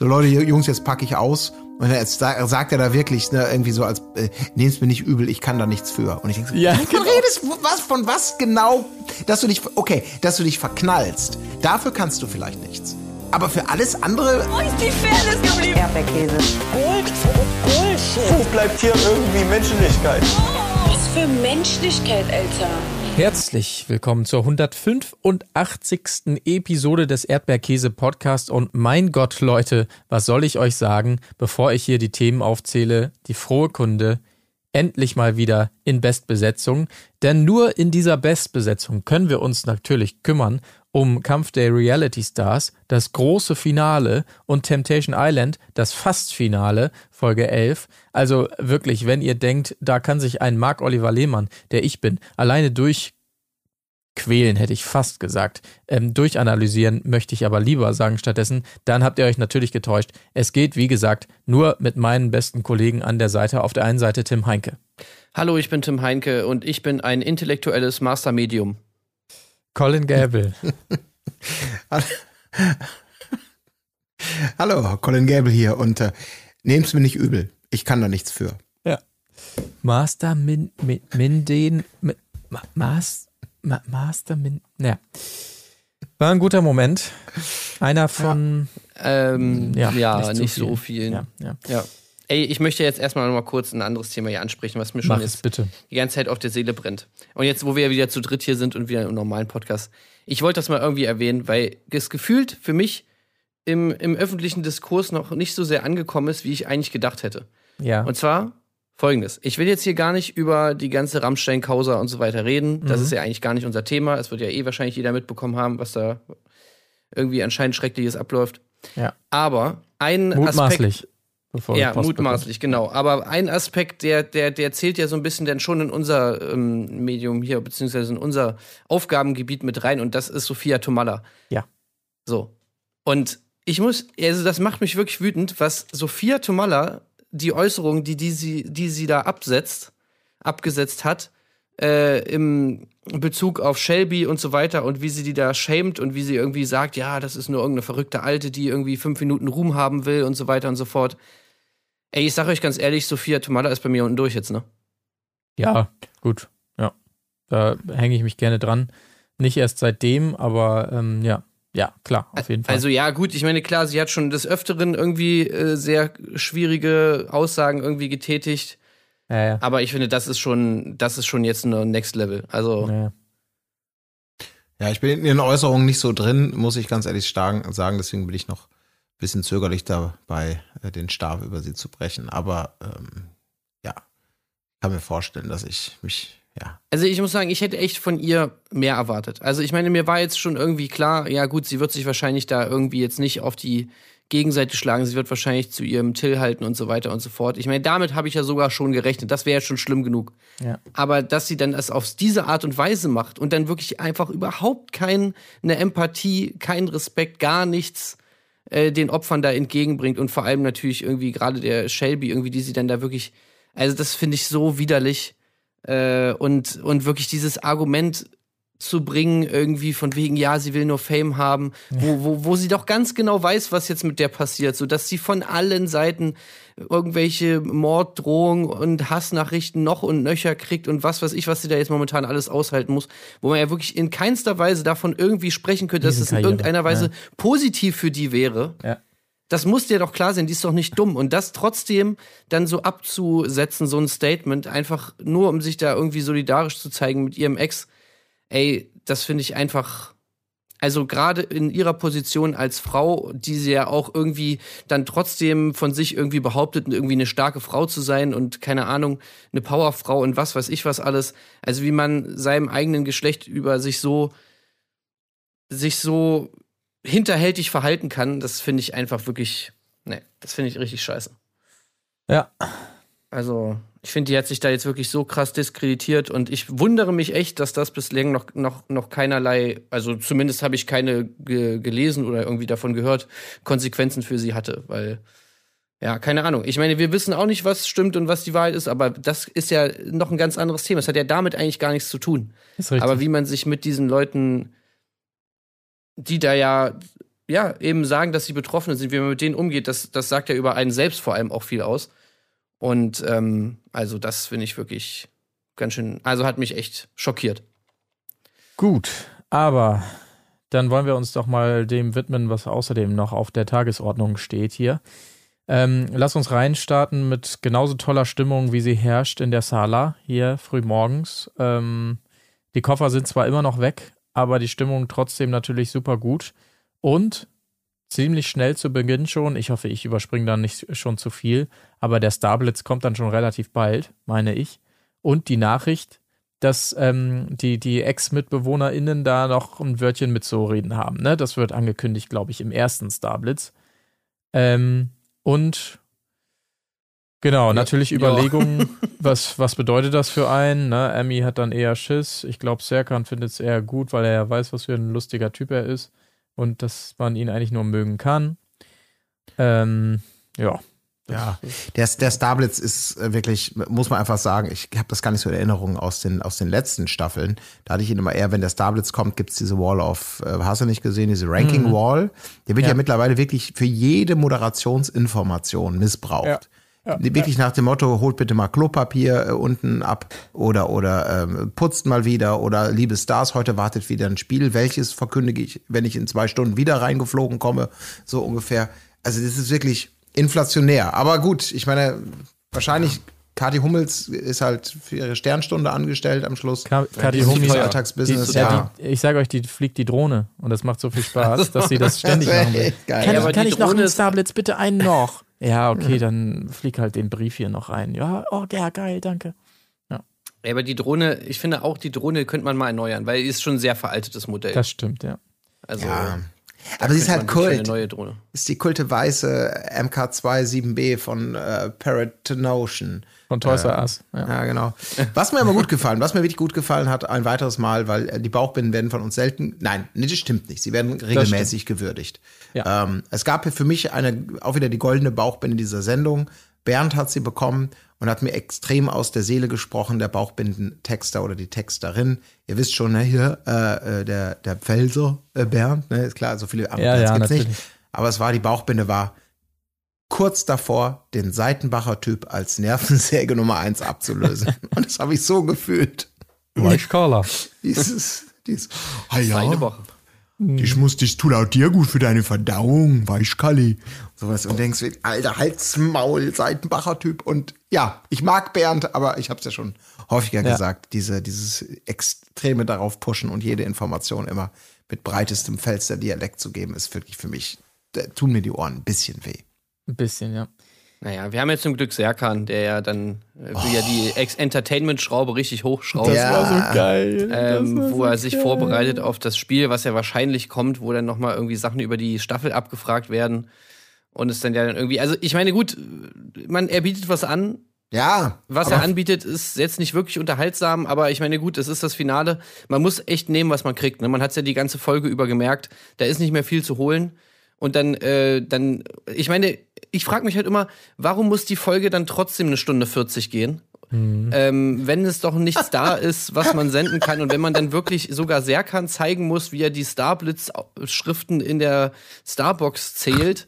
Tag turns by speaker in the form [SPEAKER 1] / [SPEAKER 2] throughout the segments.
[SPEAKER 1] So Leute, Jungs, jetzt packe ich aus. Und jetzt sagt er da wirklich ne, irgendwie so als, äh, nehm's mir nicht übel, ich kann da nichts für. Und ich denke so, ja, genau. redest was von was genau, dass du dich, okay, dass du dich verknallst. Dafür kannst du vielleicht nichts. Aber für alles andere.
[SPEAKER 2] Wo ist die Fairness geblieben?
[SPEAKER 3] Erdbeerkäse.
[SPEAKER 4] Gold, Bullshit. Wo bleibt hier irgendwie Menschlichkeit?
[SPEAKER 2] Was für Menschlichkeit, Alter.
[SPEAKER 5] Herzlich willkommen zur 185. Episode des Erdbeerkäse Podcast und mein Gott, Leute, was soll ich euch sagen, bevor ich hier die Themen aufzähle? Die frohe Kunde, endlich mal wieder in Bestbesetzung, denn nur in dieser Bestbesetzung können wir uns natürlich kümmern um Kampf der Reality Stars, das große Finale und Temptation Island, das Fastfinale, Folge 11. Also wirklich, wenn ihr denkt, da kann sich ein Marc Oliver Lehmann, der ich bin, alleine durchquälen, hätte ich fast gesagt, ähm, durchanalysieren, möchte ich aber lieber sagen stattdessen, dann habt ihr euch natürlich getäuscht. Es geht, wie gesagt, nur mit meinen besten Kollegen an der Seite. Auf der einen Seite Tim Heinke.
[SPEAKER 6] Hallo, ich bin Tim Heinke und ich bin ein intellektuelles Mastermedium.
[SPEAKER 5] Colin Gable.
[SPEAKER 1] Hallo, Colin Gable hier und äh, nehmt's mir nicht übel. Ich kann da nichts für.
[SPEAKER 5] Ja. Master Min, Min, Minden, Min, Mas, Ma, Master Min, ja. War ein guter Moment. Einer von.
[SPEAKER 6] Ja, ähm, ja, ja, nicht, nicht so vielen.
[SPEAKER 5] Ja, ja.
[SPEAKER 6] ja. Ey, ich möchte jetzt erstmal noch mal kurz ein anderes Thema hier ansprechen, was mir schon jetzt
[SPEAKER 5] bitte.
[SPEAKER 6] die ganze Zeit auf der Seele brennt. Und jetzt, wo wir ja wieder zu dritt hier sind und wieder im normalen Podcast. Ich wollte das mal irgendwie erwähnen, weil es gefühlt für mich im, im öffentlichen Diskurs noch nicht so sehr angekommen ist, wie ich eigentlich gedacht hätte.
[SPEAKER 5] Ja.
[SPEAKER 6] Und zwar folgendes. Ich will jetzt hier gar nicht über die ganze Rammstein-Causa und so weiter reden. Das mhm. ist ja eigentlich gar nicht unser Thema. Es wird ja eh wahrscheinlich jeder mitbekommen haben, was da irgendwie anscheinend Schreckliches abläuft.
[SPEAKER 5] Ja.
[SPEAKER 6] Aber ein
[SPEAKER 5] Mutmaßlich.
[SPEAKER 6] Aspekt ja, mutmaßlich, genau. Aber ein Aspekt, der, der, der zählt ja so ein bisschen dann schon in unser ähm, Medium hier, beziehungsweise in unser Aufgabengebiet mit rein und das ist Sophia Tomalla.
[SPEAKER 5] Ja.
[SPEAKER 6] So. Und ich muss, also das macht mich wirklich wütend, was Sophia Tomalla, die Äußerung, die, die, sie, die sie da absetzt, abgesetzt hat, äh, im Bezug auf Shelby und so weiter und wie sie die da schämt und wie sie irgendwie sagt, ja, das ist nur irgendeine verrückte Alte, die irgendwie fünf Minuten Ruhm haben will und so weiter und so fort. Ey, ich sag euch ganz ehrlich, Sophia Tomala ist bei mir unten durch jetzt, ne?
[SPEAKER 5] Ja, gut. Ja. Da hänge ich mich gerne dran. Nicht erst seitdem, aber ähm, ja. Ja, klar, auf jeden Fall.
[SPEAKER 6] Also ja, gut, ich meine, klar, sie hat schon des Öfteren irgendwie äh, sehr schwierige Aussagen irgendwie getätigt.
[SPEAKER 5] Ja, ja.
[SPEAKER 6] Aber ich finde, das ist schon, das ist schon jetzt ein Next Level. Also.
[SPEAKER 5] Ja.
[SPEAKER 1] ja, ich bin in ihren Äußerungen nicht so drin, muss ich ganz ehrlich sagen. Deswegen bin ich noch bisschen zögerlich dabei, äh, den Stab über sie zu brechen. Aber ähm, ja, kann mir vorstellen, dass ich mich ja.
[SPEAKER 6] Also ich muss sagen, ich hätte echt von ihr mehr erwartet. Also ich meine, mir war jetzt schon irgendwie klar, ja gut, sie wird sich wahrscheinlich da irgendwie jetzt nicht auf die Gegenseite schlagen. Sie wird wahrscheinlich zu ihrem Till halten und so weiter und so fort. Ich meine, damit habe ich ja sogar schon gerechnet. Das wäre ja schon schlimm genug.
[SPEAKER 5] Ja.
[SPEAKER 6] Aber dass sie dann das auf diese Art und Weise macht und dann wirklich einfach überhaupt keine Empathie, keinen Respekt, gar nichts äh, den Opfern da entgegenbringt und vor allem natürlich irgendwie gerade der Shelby irgendwie, die sie dann da wirklich, also das finde ich so widerlich. Äh, und, und wirklich dieses Argument zu bringen, irgendwie von wegen, ja, sie will nur Fame haben, wo, wo, wo sie doch ganz genau weiß, was jetzt mit der passiert, so dass sie von allen Seiten irgendwelche Morddrohungen und Hassnachrichten noch und nöcher kriegt und was weiß ich, was sie da jetzt momentan alles aushalten muss, wo man ja wirklich in keinster Weise davon irgendwie sprechen könnte, dass es in irgendeiner Weise ja. positiv für die wäre.
[SPEAKER 5] Ja.
[SPEAKER 6] Das muss dir doch klar sein, die ist doch nicht dumm. Und das trotzdem dann so abzusetzen, so ein Statement, einfach nur um sich da irgendwie solidarisch zu zeigen mit ihrem Ex, ey, das finde ich einfach. Also gerade in ihrer Position als Frau, die sie ja auch irgendwie dann trotzdem von sich irgendwie behauptet, irgendwie eine starke Frau zu sein und keine Ahnung, eine Powerfrau und was weiß ich was alles. Also wie man seinem eigenen Geschlecht über sich so sich so hinterhältig verhalten kann, das finde ich einfach wirklich, ne, das finde ich richtig scheiße.
[SPEAKER 5] Ja.
[SPEAKER 6] Also, ich finde, die hat sich da jetzt wirklich so krass diskreditiert und ich wundere mich echt, dass das bislang noch, noch, noch keinerlei, also zumindest habe ich keine ge gelesen oder irgendwie davon gehört, Konsequenzen für sie hatte, weil, ja, keine Ahnung. Ich meine, wir wissen auch nicht, was stimmt und was die Wahrheit ist, aber das ist ja noch ein ganz anderes Thema. Es hat ja damit eigentlich gar nichts zu tun.
[SPEAKER 5] Ist.
[SPEAKER 6] Aber wie man sich mit diesen Leuten, die da ja ja, eben sagen, dass sie Betroffene sind, wie man mit denen umgeht, das, das sagt ja über einen selbst vor allem auch viel aus. Und ähm, also das finde ich wirklich ganz schön, also hat mich echt schockiert.
[SPEAKER 5] Gut, aber dann wollen wir uns doch mal dem widmen, was außerdem noch auf der Tagesordnung steht hier. Ähm, lass uns reinstarten mit genauso toller Stimmung, wie sie herrscht in der Sala hier früh morgens. Ähm, die Koffer sind zwar immer noch weg, aber die Stimmung trotzdem natürlich super gut. Und ziemlich schnell zu Beginn schon, ich hoffe, ich überspringe dann nicht schon zu viel, aber der Starblitz kommt dann schon relativ bald, meine ich. Und die Nachricht, dass ähm, die, die Ex-MitbewohnerInnen da noch ein Wörtchen mitzureden haben. Ne? Das wird angekündigt, glaube ich, im ersten Starblitz. Ähm, und genau, ja, natürlich Überlegungen, was, was bedeutet das für einen? Ne? Emmy hat dann eher Schiss. Ich glaube, Serkan findet es eher gut, weil er ja weiß, was für ein lustiger Typ er ist und dass man ihn eigentlich nur mögen kann. Ähm, ja,
[SPEAKER 1] ja, der, der Starblitz ist äh, wirklich, muss man einfach sagen, ich habe das gar nicht so in Erinnerung aus den, aus den letzten Staffeln. Da hatte ich ihn immer eher, wenn der Starblitz kommt, gibt's diese Wall of, äh, hast du nicht gesehen, diese Ranking mhm. Wall. Der wird ja. ja. mittlerweile wirklich für jede Moderationsinformation missbraucht. Ja. Ja, wirklich nach dem Motto, holt bitte mal Klopapier äh, unten ab oder oder ähm, putzt mal wieder oder liebe Stars, heute wartet wieder ein Spiel. Welches verkündige ich, wenn ich in zwei Stunden wieder reingeflogen komme? So ungefähr. Also das ist wirklich inflationär. Aber gut, ich meine, wahrscheinlich Kathi Hummels ist halt für ihre Sternstunde angestellt am Schluss.
[SPEAKER 5] Kathi Hummels Alltagsbusiness. Die, ja, die, ich sage euch, die fliegt die Drohne und das macht so viel Spaß, dass sie das ständig das machen will. Geil. Kann, ja, kann ich noch einen Starblitz, bitte einen noch? Ja, okay, dann flieg halt den Brief hier noch rein. Ja, oh, ja, geil, danke.
[SPEAKER 6] Ja. Aber die Drohne, ich finde auch, die Drohne könnte man mal erneuern, weil die ist schon ein sehr veraltetes Modell.
[SPEAKER 5] Das stimmt, ja.
[SPEAKER 1] Also, ja. Aber sie ist halt Kult. Neue Drohne. Ist die kulte weiße MK2 7B von äh, Parrot Notion.
[SPEAKER 5] Von Toys R Us.
[SPEAKER 1] Ja. ja. genau. Was mir immer gut gefallen, was mir wirklich gut gefallen hat, ein weiteres Mal, weil äh, die Bauchbinden werden von uns selten, nein, das stimmt nicht, sie werden regelmäßig gewürdigt. Ja. Ähm, es gab hier für mich eine, auch wieder die goldene Bauchbinde dieser Sendung. Bernd hat sie bekommen und hat mir extrem aus der Seele gesprochen, der Bauchbindentexter oder die Texterin. Ihr wisst schon, ne, hier, äh, äh, der, der Pfelser, äh, Bernd, ne, ist klar, so viele andere
[SPEAKER 5] ja, ja, gibt's
[SPEAKER 1] natürlich. nicht. Aber es war, die Bauchbinde war kurz davor, den Seitenbacher-Typ als Nervensäge Nummer eins abzulösen. und das habe ich so gefühlt.
[SPEAKER 5] Weichkala.
[SPEAKER 1] Dieses, dieses, ah ja, Seidenbacher. Ich muss, das tut auch dir gut für deine Verdauung, Weichkalli. Sowas und denkst, alter Halsmaul, Seitenbacher Typ. Und ja, ich mag Bernd, aber ich habe es ja schon häufiger ja. gesagt, diese, dieses Extreme darauf pushen und jede Information immer mit breitestem Felster Dialekt zu geben, ist wirklich für mich, da tun mir die Ohren ein bisschen weh.
[SPEAKER 5] Ein bisschen, ja.
[SPEAKER 6] Naja, wir haben jetzt zum Glück Serkan, der ja dann äh, oh. ja die Entertainment-Schraube richtig hochschraubt.
[SPEAKER 5] Das ja. war so geil.
[SPEAKER 6] Ähm, wo er sich geil. vorbereitet auf das Spiel, was ja wahrscheinlich kommt, wo dann nochmal irgendwie Sachen über die Staffel abgefragt werden. Und es dann ja dann irgendwie, also ich meine, gut, man, er bietet was an.
[SPEAKER 1] Ja.
[SPEAKER 6] Was er anbietet, ist jetzt nicht wirklich unterhaltsam, aber ich meine, gut, es ist das Finale. Man muss echt nehmen, was man kriegt. Ne? Man hat es ja die ganze Folge über gemerkt, da ist nicht mehr viel zu holen. Und dann, äh, dann, ich meine, ich frage mich halt immer, warum muss die Folge dann trotzdem eine Stunde 40 gehen? Mhm. Ähm, wenn es doch nichts da ist, was man senden kann und wenn man dann wirklich sogar Serkan zeigen muss, wie er die Starblitz-Schriften in der Starbox zählt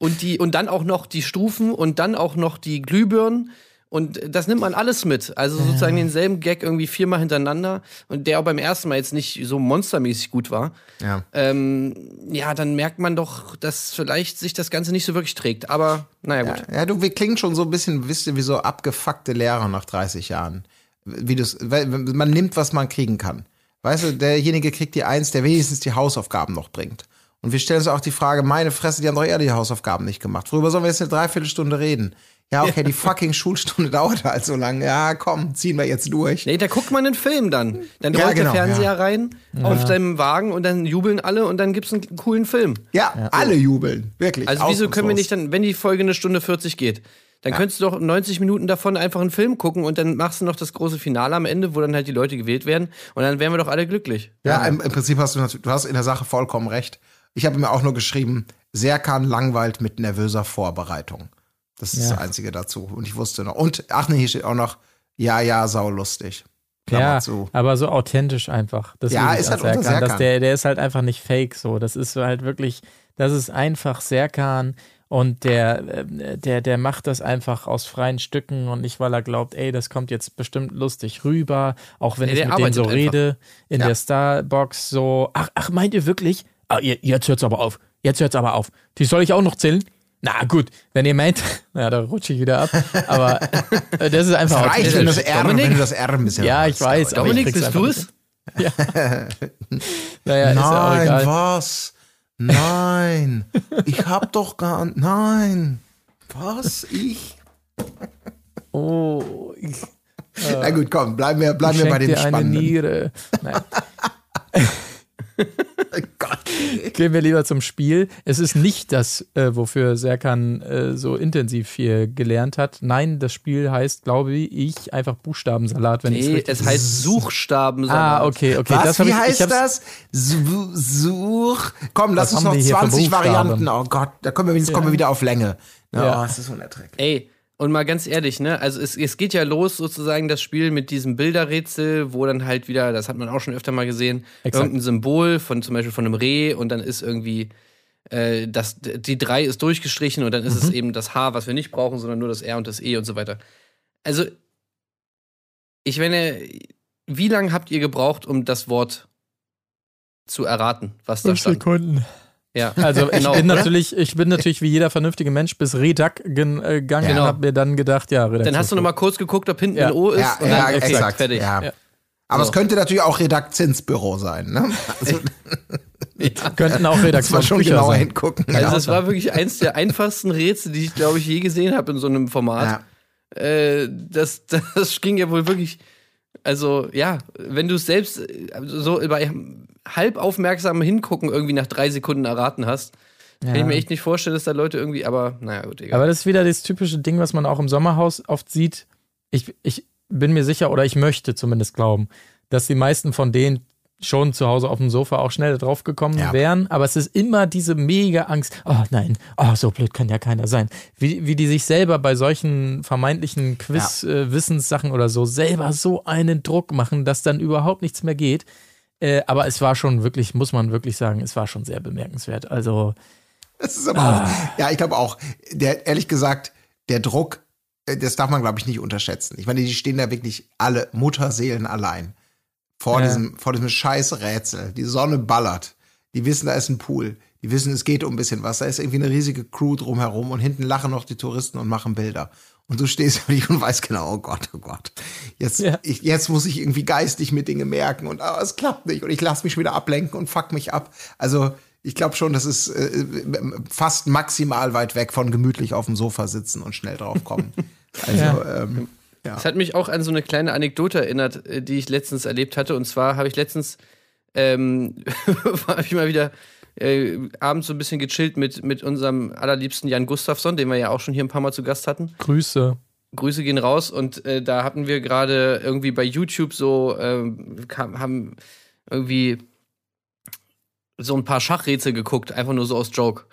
[SPEAKER 6] und die und dann auch noch die Stufen und dann auch noch die Glühbirnen und das nimmt man alles mit. Also sozusagen denselben Gag irgendwie viermal hintereinander und der auch beim ersten Mal jetzt nicht so monstermäßig gut war. Ja. Ähm, ja, dann merkt man doch, dass vielleicht sich das Ganze nicht so wirklich trägt. Aber naja, gut.
[SPEAKER 1] Ja, ja du, wir klingen schon so ein bisschen, wisst ihr, wie so abgefuckte Lehrer nach 30 Jahren. Wie das, man nimmt, was man kriegen kann. Weißt du, derjenige kriegt die Eins, der wenigstens die Hausaufgaben noch bringt. Und wir stellen uns auch die Frage, meine Fresse, die haben doch eher die Hausaufgaben nicht gemacht. Worüber sollen wir jetzt eine Dreiviertelstunde reden? Ja, okay, die fucking Schulstunde dauert halt so lange. Ja, komm, ziehen wir jetzt durch.
[SPEAKER 6] Nee, da guckt man einen Film dann. Dann rollt ja, genau, der Fernseher ja. rein ja. auf deinem Wagen und dann jubeln alle und dann gibt's einen coolen Film.
[SPEAKER 1] Ja, ja. alle jubeln. Wirklich.
[SPEAKER 6] Also wieso können wir nicht dann, wenn die Folge eine Stunde 40 geht, dann könntest du doch 90 Minuten davon einfach einen Film gucken und dann machst du noch das große Finale am Ende, wo dann halt die Leute gewählt werden und dann wären wir doch alle glücklich.
[SPEAKER 1] Ja, im, im Prinzip hast du, du hast in der Sache vollkommen recht. Ich habe mir auch nur geschrieben, Serkan langweilt mit nervöser Vorbereitung. Das ist ja. das Einzige dazu. Und ich wusste noch. Und, ach nee, hier steht auch noch, ja, ja, saulustig. Klammer
[SPEAKER 5] ja,
[SPEAKER 1] zu.
[SPEAKER 5] aber so authentisch einfach. Das
[SPEAKER 1] Ja, ist halt
[SPEAKER 5] Serkan. Das,
[SPEAKER 1] Serkan.
[SPEAKER 5] der, der ist halt einfach nicht fake so. Das ist halt wirklich, das ist einfach Serkan und der, äh, der, der macht das einfach aus freien Stücken und nicht, weil er glaubt, ey, das kommt jetzt bestimmt lustig rüber, auch wenn
[SPEAKER 6] Nee,
[SPEAKER 5] ich mit denen so
[SPEAKER 6] einfach.
[SPEAKER 5] rede in
[SPEAKER 1] Ja.
[SPEAKER 5] der Starbox so, ach, ach, meint ihr wirklich? Ah, jetzt hört's aber auf. Jetzt hört's aber auf. Die soll ich auch noch zählen? Na gut, wenn ihr meint, na, da rutsche ich wieder ab. Aber äh, das ist einfach
[SPEAKER 1] Das reicht, wenn du das. R,
[SPEAKER 6] Dominik?
[SPEAKER 1] wenn du das R ein bisschen
[SPEAKER 5] Ja, ich weiß. aber
[SPEAKER 6] Dominik, bist du es?
[SPEAKER 5] Naja, ist ja auch
[SPEAKER 1] Nein,
[SPEAKER 5] egal.
[SPEAKER 1] was? Nein, ich hab doch gar Nein. Was? Ich?
[SPEAKER 5] Oh, ich,
[SPEAKER 1] Na gut, komm, bleiben wir, bleiben wir bei dem
[SPEAKER 5] dir eine
[SPEAKER 1] Spannenden.
[SPEAKER 5] Niere. Nein.
[SPEAKER 1] Gott.
[SPEAKER 5] Gehen wir lieber zum Spiel. Es ist nicht das, äh, wofür Serkan äh, so intensiv hier gelernt hat. Nein, das Spiel heißt, glaube ich, einfach Buchstabensalat, wenn ich
[SPEAKER 6] Nee,
[SPEAKER 5] richtig
[SPEAKER 6] es heißt Suchstaben.
[SPEAKER 5] Ah, okay, okay.
[SPEAKER 1] Was?
[SPEAKER 5] Das
[SPEAKER 1] Wie
[SPEAKER 5] ich, ich
[SPEAKER 1] heißt
[SPEAKER 5] hab's-
[SPEAKER 1] das? Su- Such. Komm, lass uns noch
[SPEAKER 5] wir hier für
[SPEAKER 1] 20
[SPEAKER 5] Buchstaben?
[SPEAKER 1] Varianten. Oh Gott, da kommen wir, jetzt kommen wir wieder auf Länge. Ja,
[SPEAKER 5] Ja.
[SPEAKER 1] Oh, es ist unerträglich.
[SPEAKER 6] Ey, und mal ganz ehrlich, ne? Also es, es geht ja los sozusagen das Spiel mit diesem Bilderrätsel, wo dann halt wieder, das hat man auch schon öfter mal gesehen,
[SPEAKER 5] Exakt.
[SPEAKER 6] irgendein Symbol von zum Beispiel von einem Reh und dann ist irgendwie äh, das, die drei ist durchgestrichen und dann ist
[SPEAKER 5] Mhm.
[SPEAKER 6] es eben das H, was wir nicht brauchen, sondern nur das R und das E und so weiter. Also, ich meine, wie lange habt ihr gebraucht, um das Wort zu erraten, was da stand?
[SPEAKER 5] Sekunden.
[SPEAKER 6] Ja,
[SPEAKER 5] Also ich
[SPEAKER 6] Genau,
[SPEAKER 5] bin
[SPEAKER 6] oder?
[SPEAKER 5] natürlich, ich bin natürlich wie jeder vernünftige Mensch bis Redac gen, äh, gegangen
[SPEAKER 6] Genau.
[SPEAKER 5] und hab mir dann gedacht, ja, Redaktion.
[SPEAKER 6] Dann hast du noch mal kurz geguckt, ob hinten
[SPEAKER 5] Ja.
[SPEAKER 6] ein O ist
[SPEAKER 1] Ja,
[SPEAKER 6] und
[SPEAKER 1] ja,
[SPEAKER 6] dann, okay,
[SPEAKER 1] exakt.
[SPEAKER 6] fertig.
[SPEAKER 1] Ja.
[SPEAKER 5] Ja.
[SPEAKER 1] Aber
[SPEAKER 6] So.
[SPEAKER 1] es könnte natürlich auch Redaktionsbüro sein. Ne? Also,
[SPEAKER 5] könnten auch
[SPEAKER 1] muss man
[SPEAKER 5] Redaktion
[SPEAKER 1] schon
[SPEAKER 5] Bücher
[SPEAKER 1] genauer
[SPEAKER 5] sein.
[SPEAKER 1] hingucken.
[SPEAKER 6] Also
[SPEAKER 1] ja.
[SPEAKER 6] das war wirklich eins der einfachsten Rätsel, die ich, glaube ich, je gesehen habe in so einem Format.
[SPEAKER 1] Ja.
[SPEAKER 6] Äh, das, das ging ja wohl wirklich. Also, ja, wenn du es selbst äh, so bei halb aufmerksam hingucken irgendwie nach drei Sekunden erraten hast, kann ich mir echt nicht vorstellen, dass da Leute irgendwie, aber naja, gut, egal.
[SPEAKER 5] Aber das ist wieder das typische Ding, was man auch im Sommerhaus oft sieht. Ich, ich bin mir sicher, oder ich möchte zumindest glauben, dass die meisten von denen schon zu Hause auf dem Sofa auch schnell drauf gekommen
[SPEAKER 1] Ja.
[SPEAKER 5] wären. Aber es ist immer diese mega Angst. Oh nein, oh, so blöd kann ja keiner sein. Wie, wie die sich selber bei solchen vermeintlichen Quiz-Wissenssachen oder so selber so einen Druck machen, dass dann überhaupt nichts mehr geht. Äh, aber es war schon wirklich, muss man wirklich sagen, es war schon sehr bemerkenswert. Also,
[SPEAKER 1] Das ist aber
[SPEAKER 5] Ah.
[SPEAKER 1] auch, ja, ich glaube auch, der, ehrlich gesagt, der Druck, äh, das darf man, glaube ich, nicht unterschätzen. Ich meine, die stehen da wirklich alle Mutterseelen allein vor
[SPEAKER 5] Ja.
[SPEAKER 1] diesem, vor diesem scheiß Rätsel. Die Sonne ballert. Die wissen, da ist ein Pool. Die wissen, es geht um ein bisschen was. Da ist irgendwie eine riesige Crew drumherum und hinten lachen noch die Touristen und machen Bilder. Und du stehst und weißt genau, oh Gott, oh Gott. Jetzt,
[SPEAKER 5] Ja.
[SPEAKER 1] ich, jetzt muss ich irgendwie geistig mir Dinge merken und ah, es klappt nicht und ich lasse mich wieder ablenken und fuck mich ab. Also ich glaube schon, das ist äh, fast maximal weit weg von gemütlich auf dem Sofa sitzen und schnell draufkommen. Also
[SPEAKER 5] Ja.
[SPEAKER 1] ähm,
[SPEAKER 6] Das hat mich auch an so eine kleine Anekdote erinnert, äh, die ich letztens erlebt hatte. Und zwar habe ich letztens, ähm, habe ich mal wieder äh, abends so ein bisschen gechillt mit, mit unserem allerliebsten Jan Gustafsson, den wir ja auch schon hier ein paar Mal zu Gast hatten.
[SPEAKER 5] Grüße.
[SPEAKER 6] Grüße gehen raus und äh, da hatten wir gerade irgendwie bei YouTube so, ähm, kam, haben irgendwie so ein paar Schachrätsel geguckt, einfach nur so aus Joke.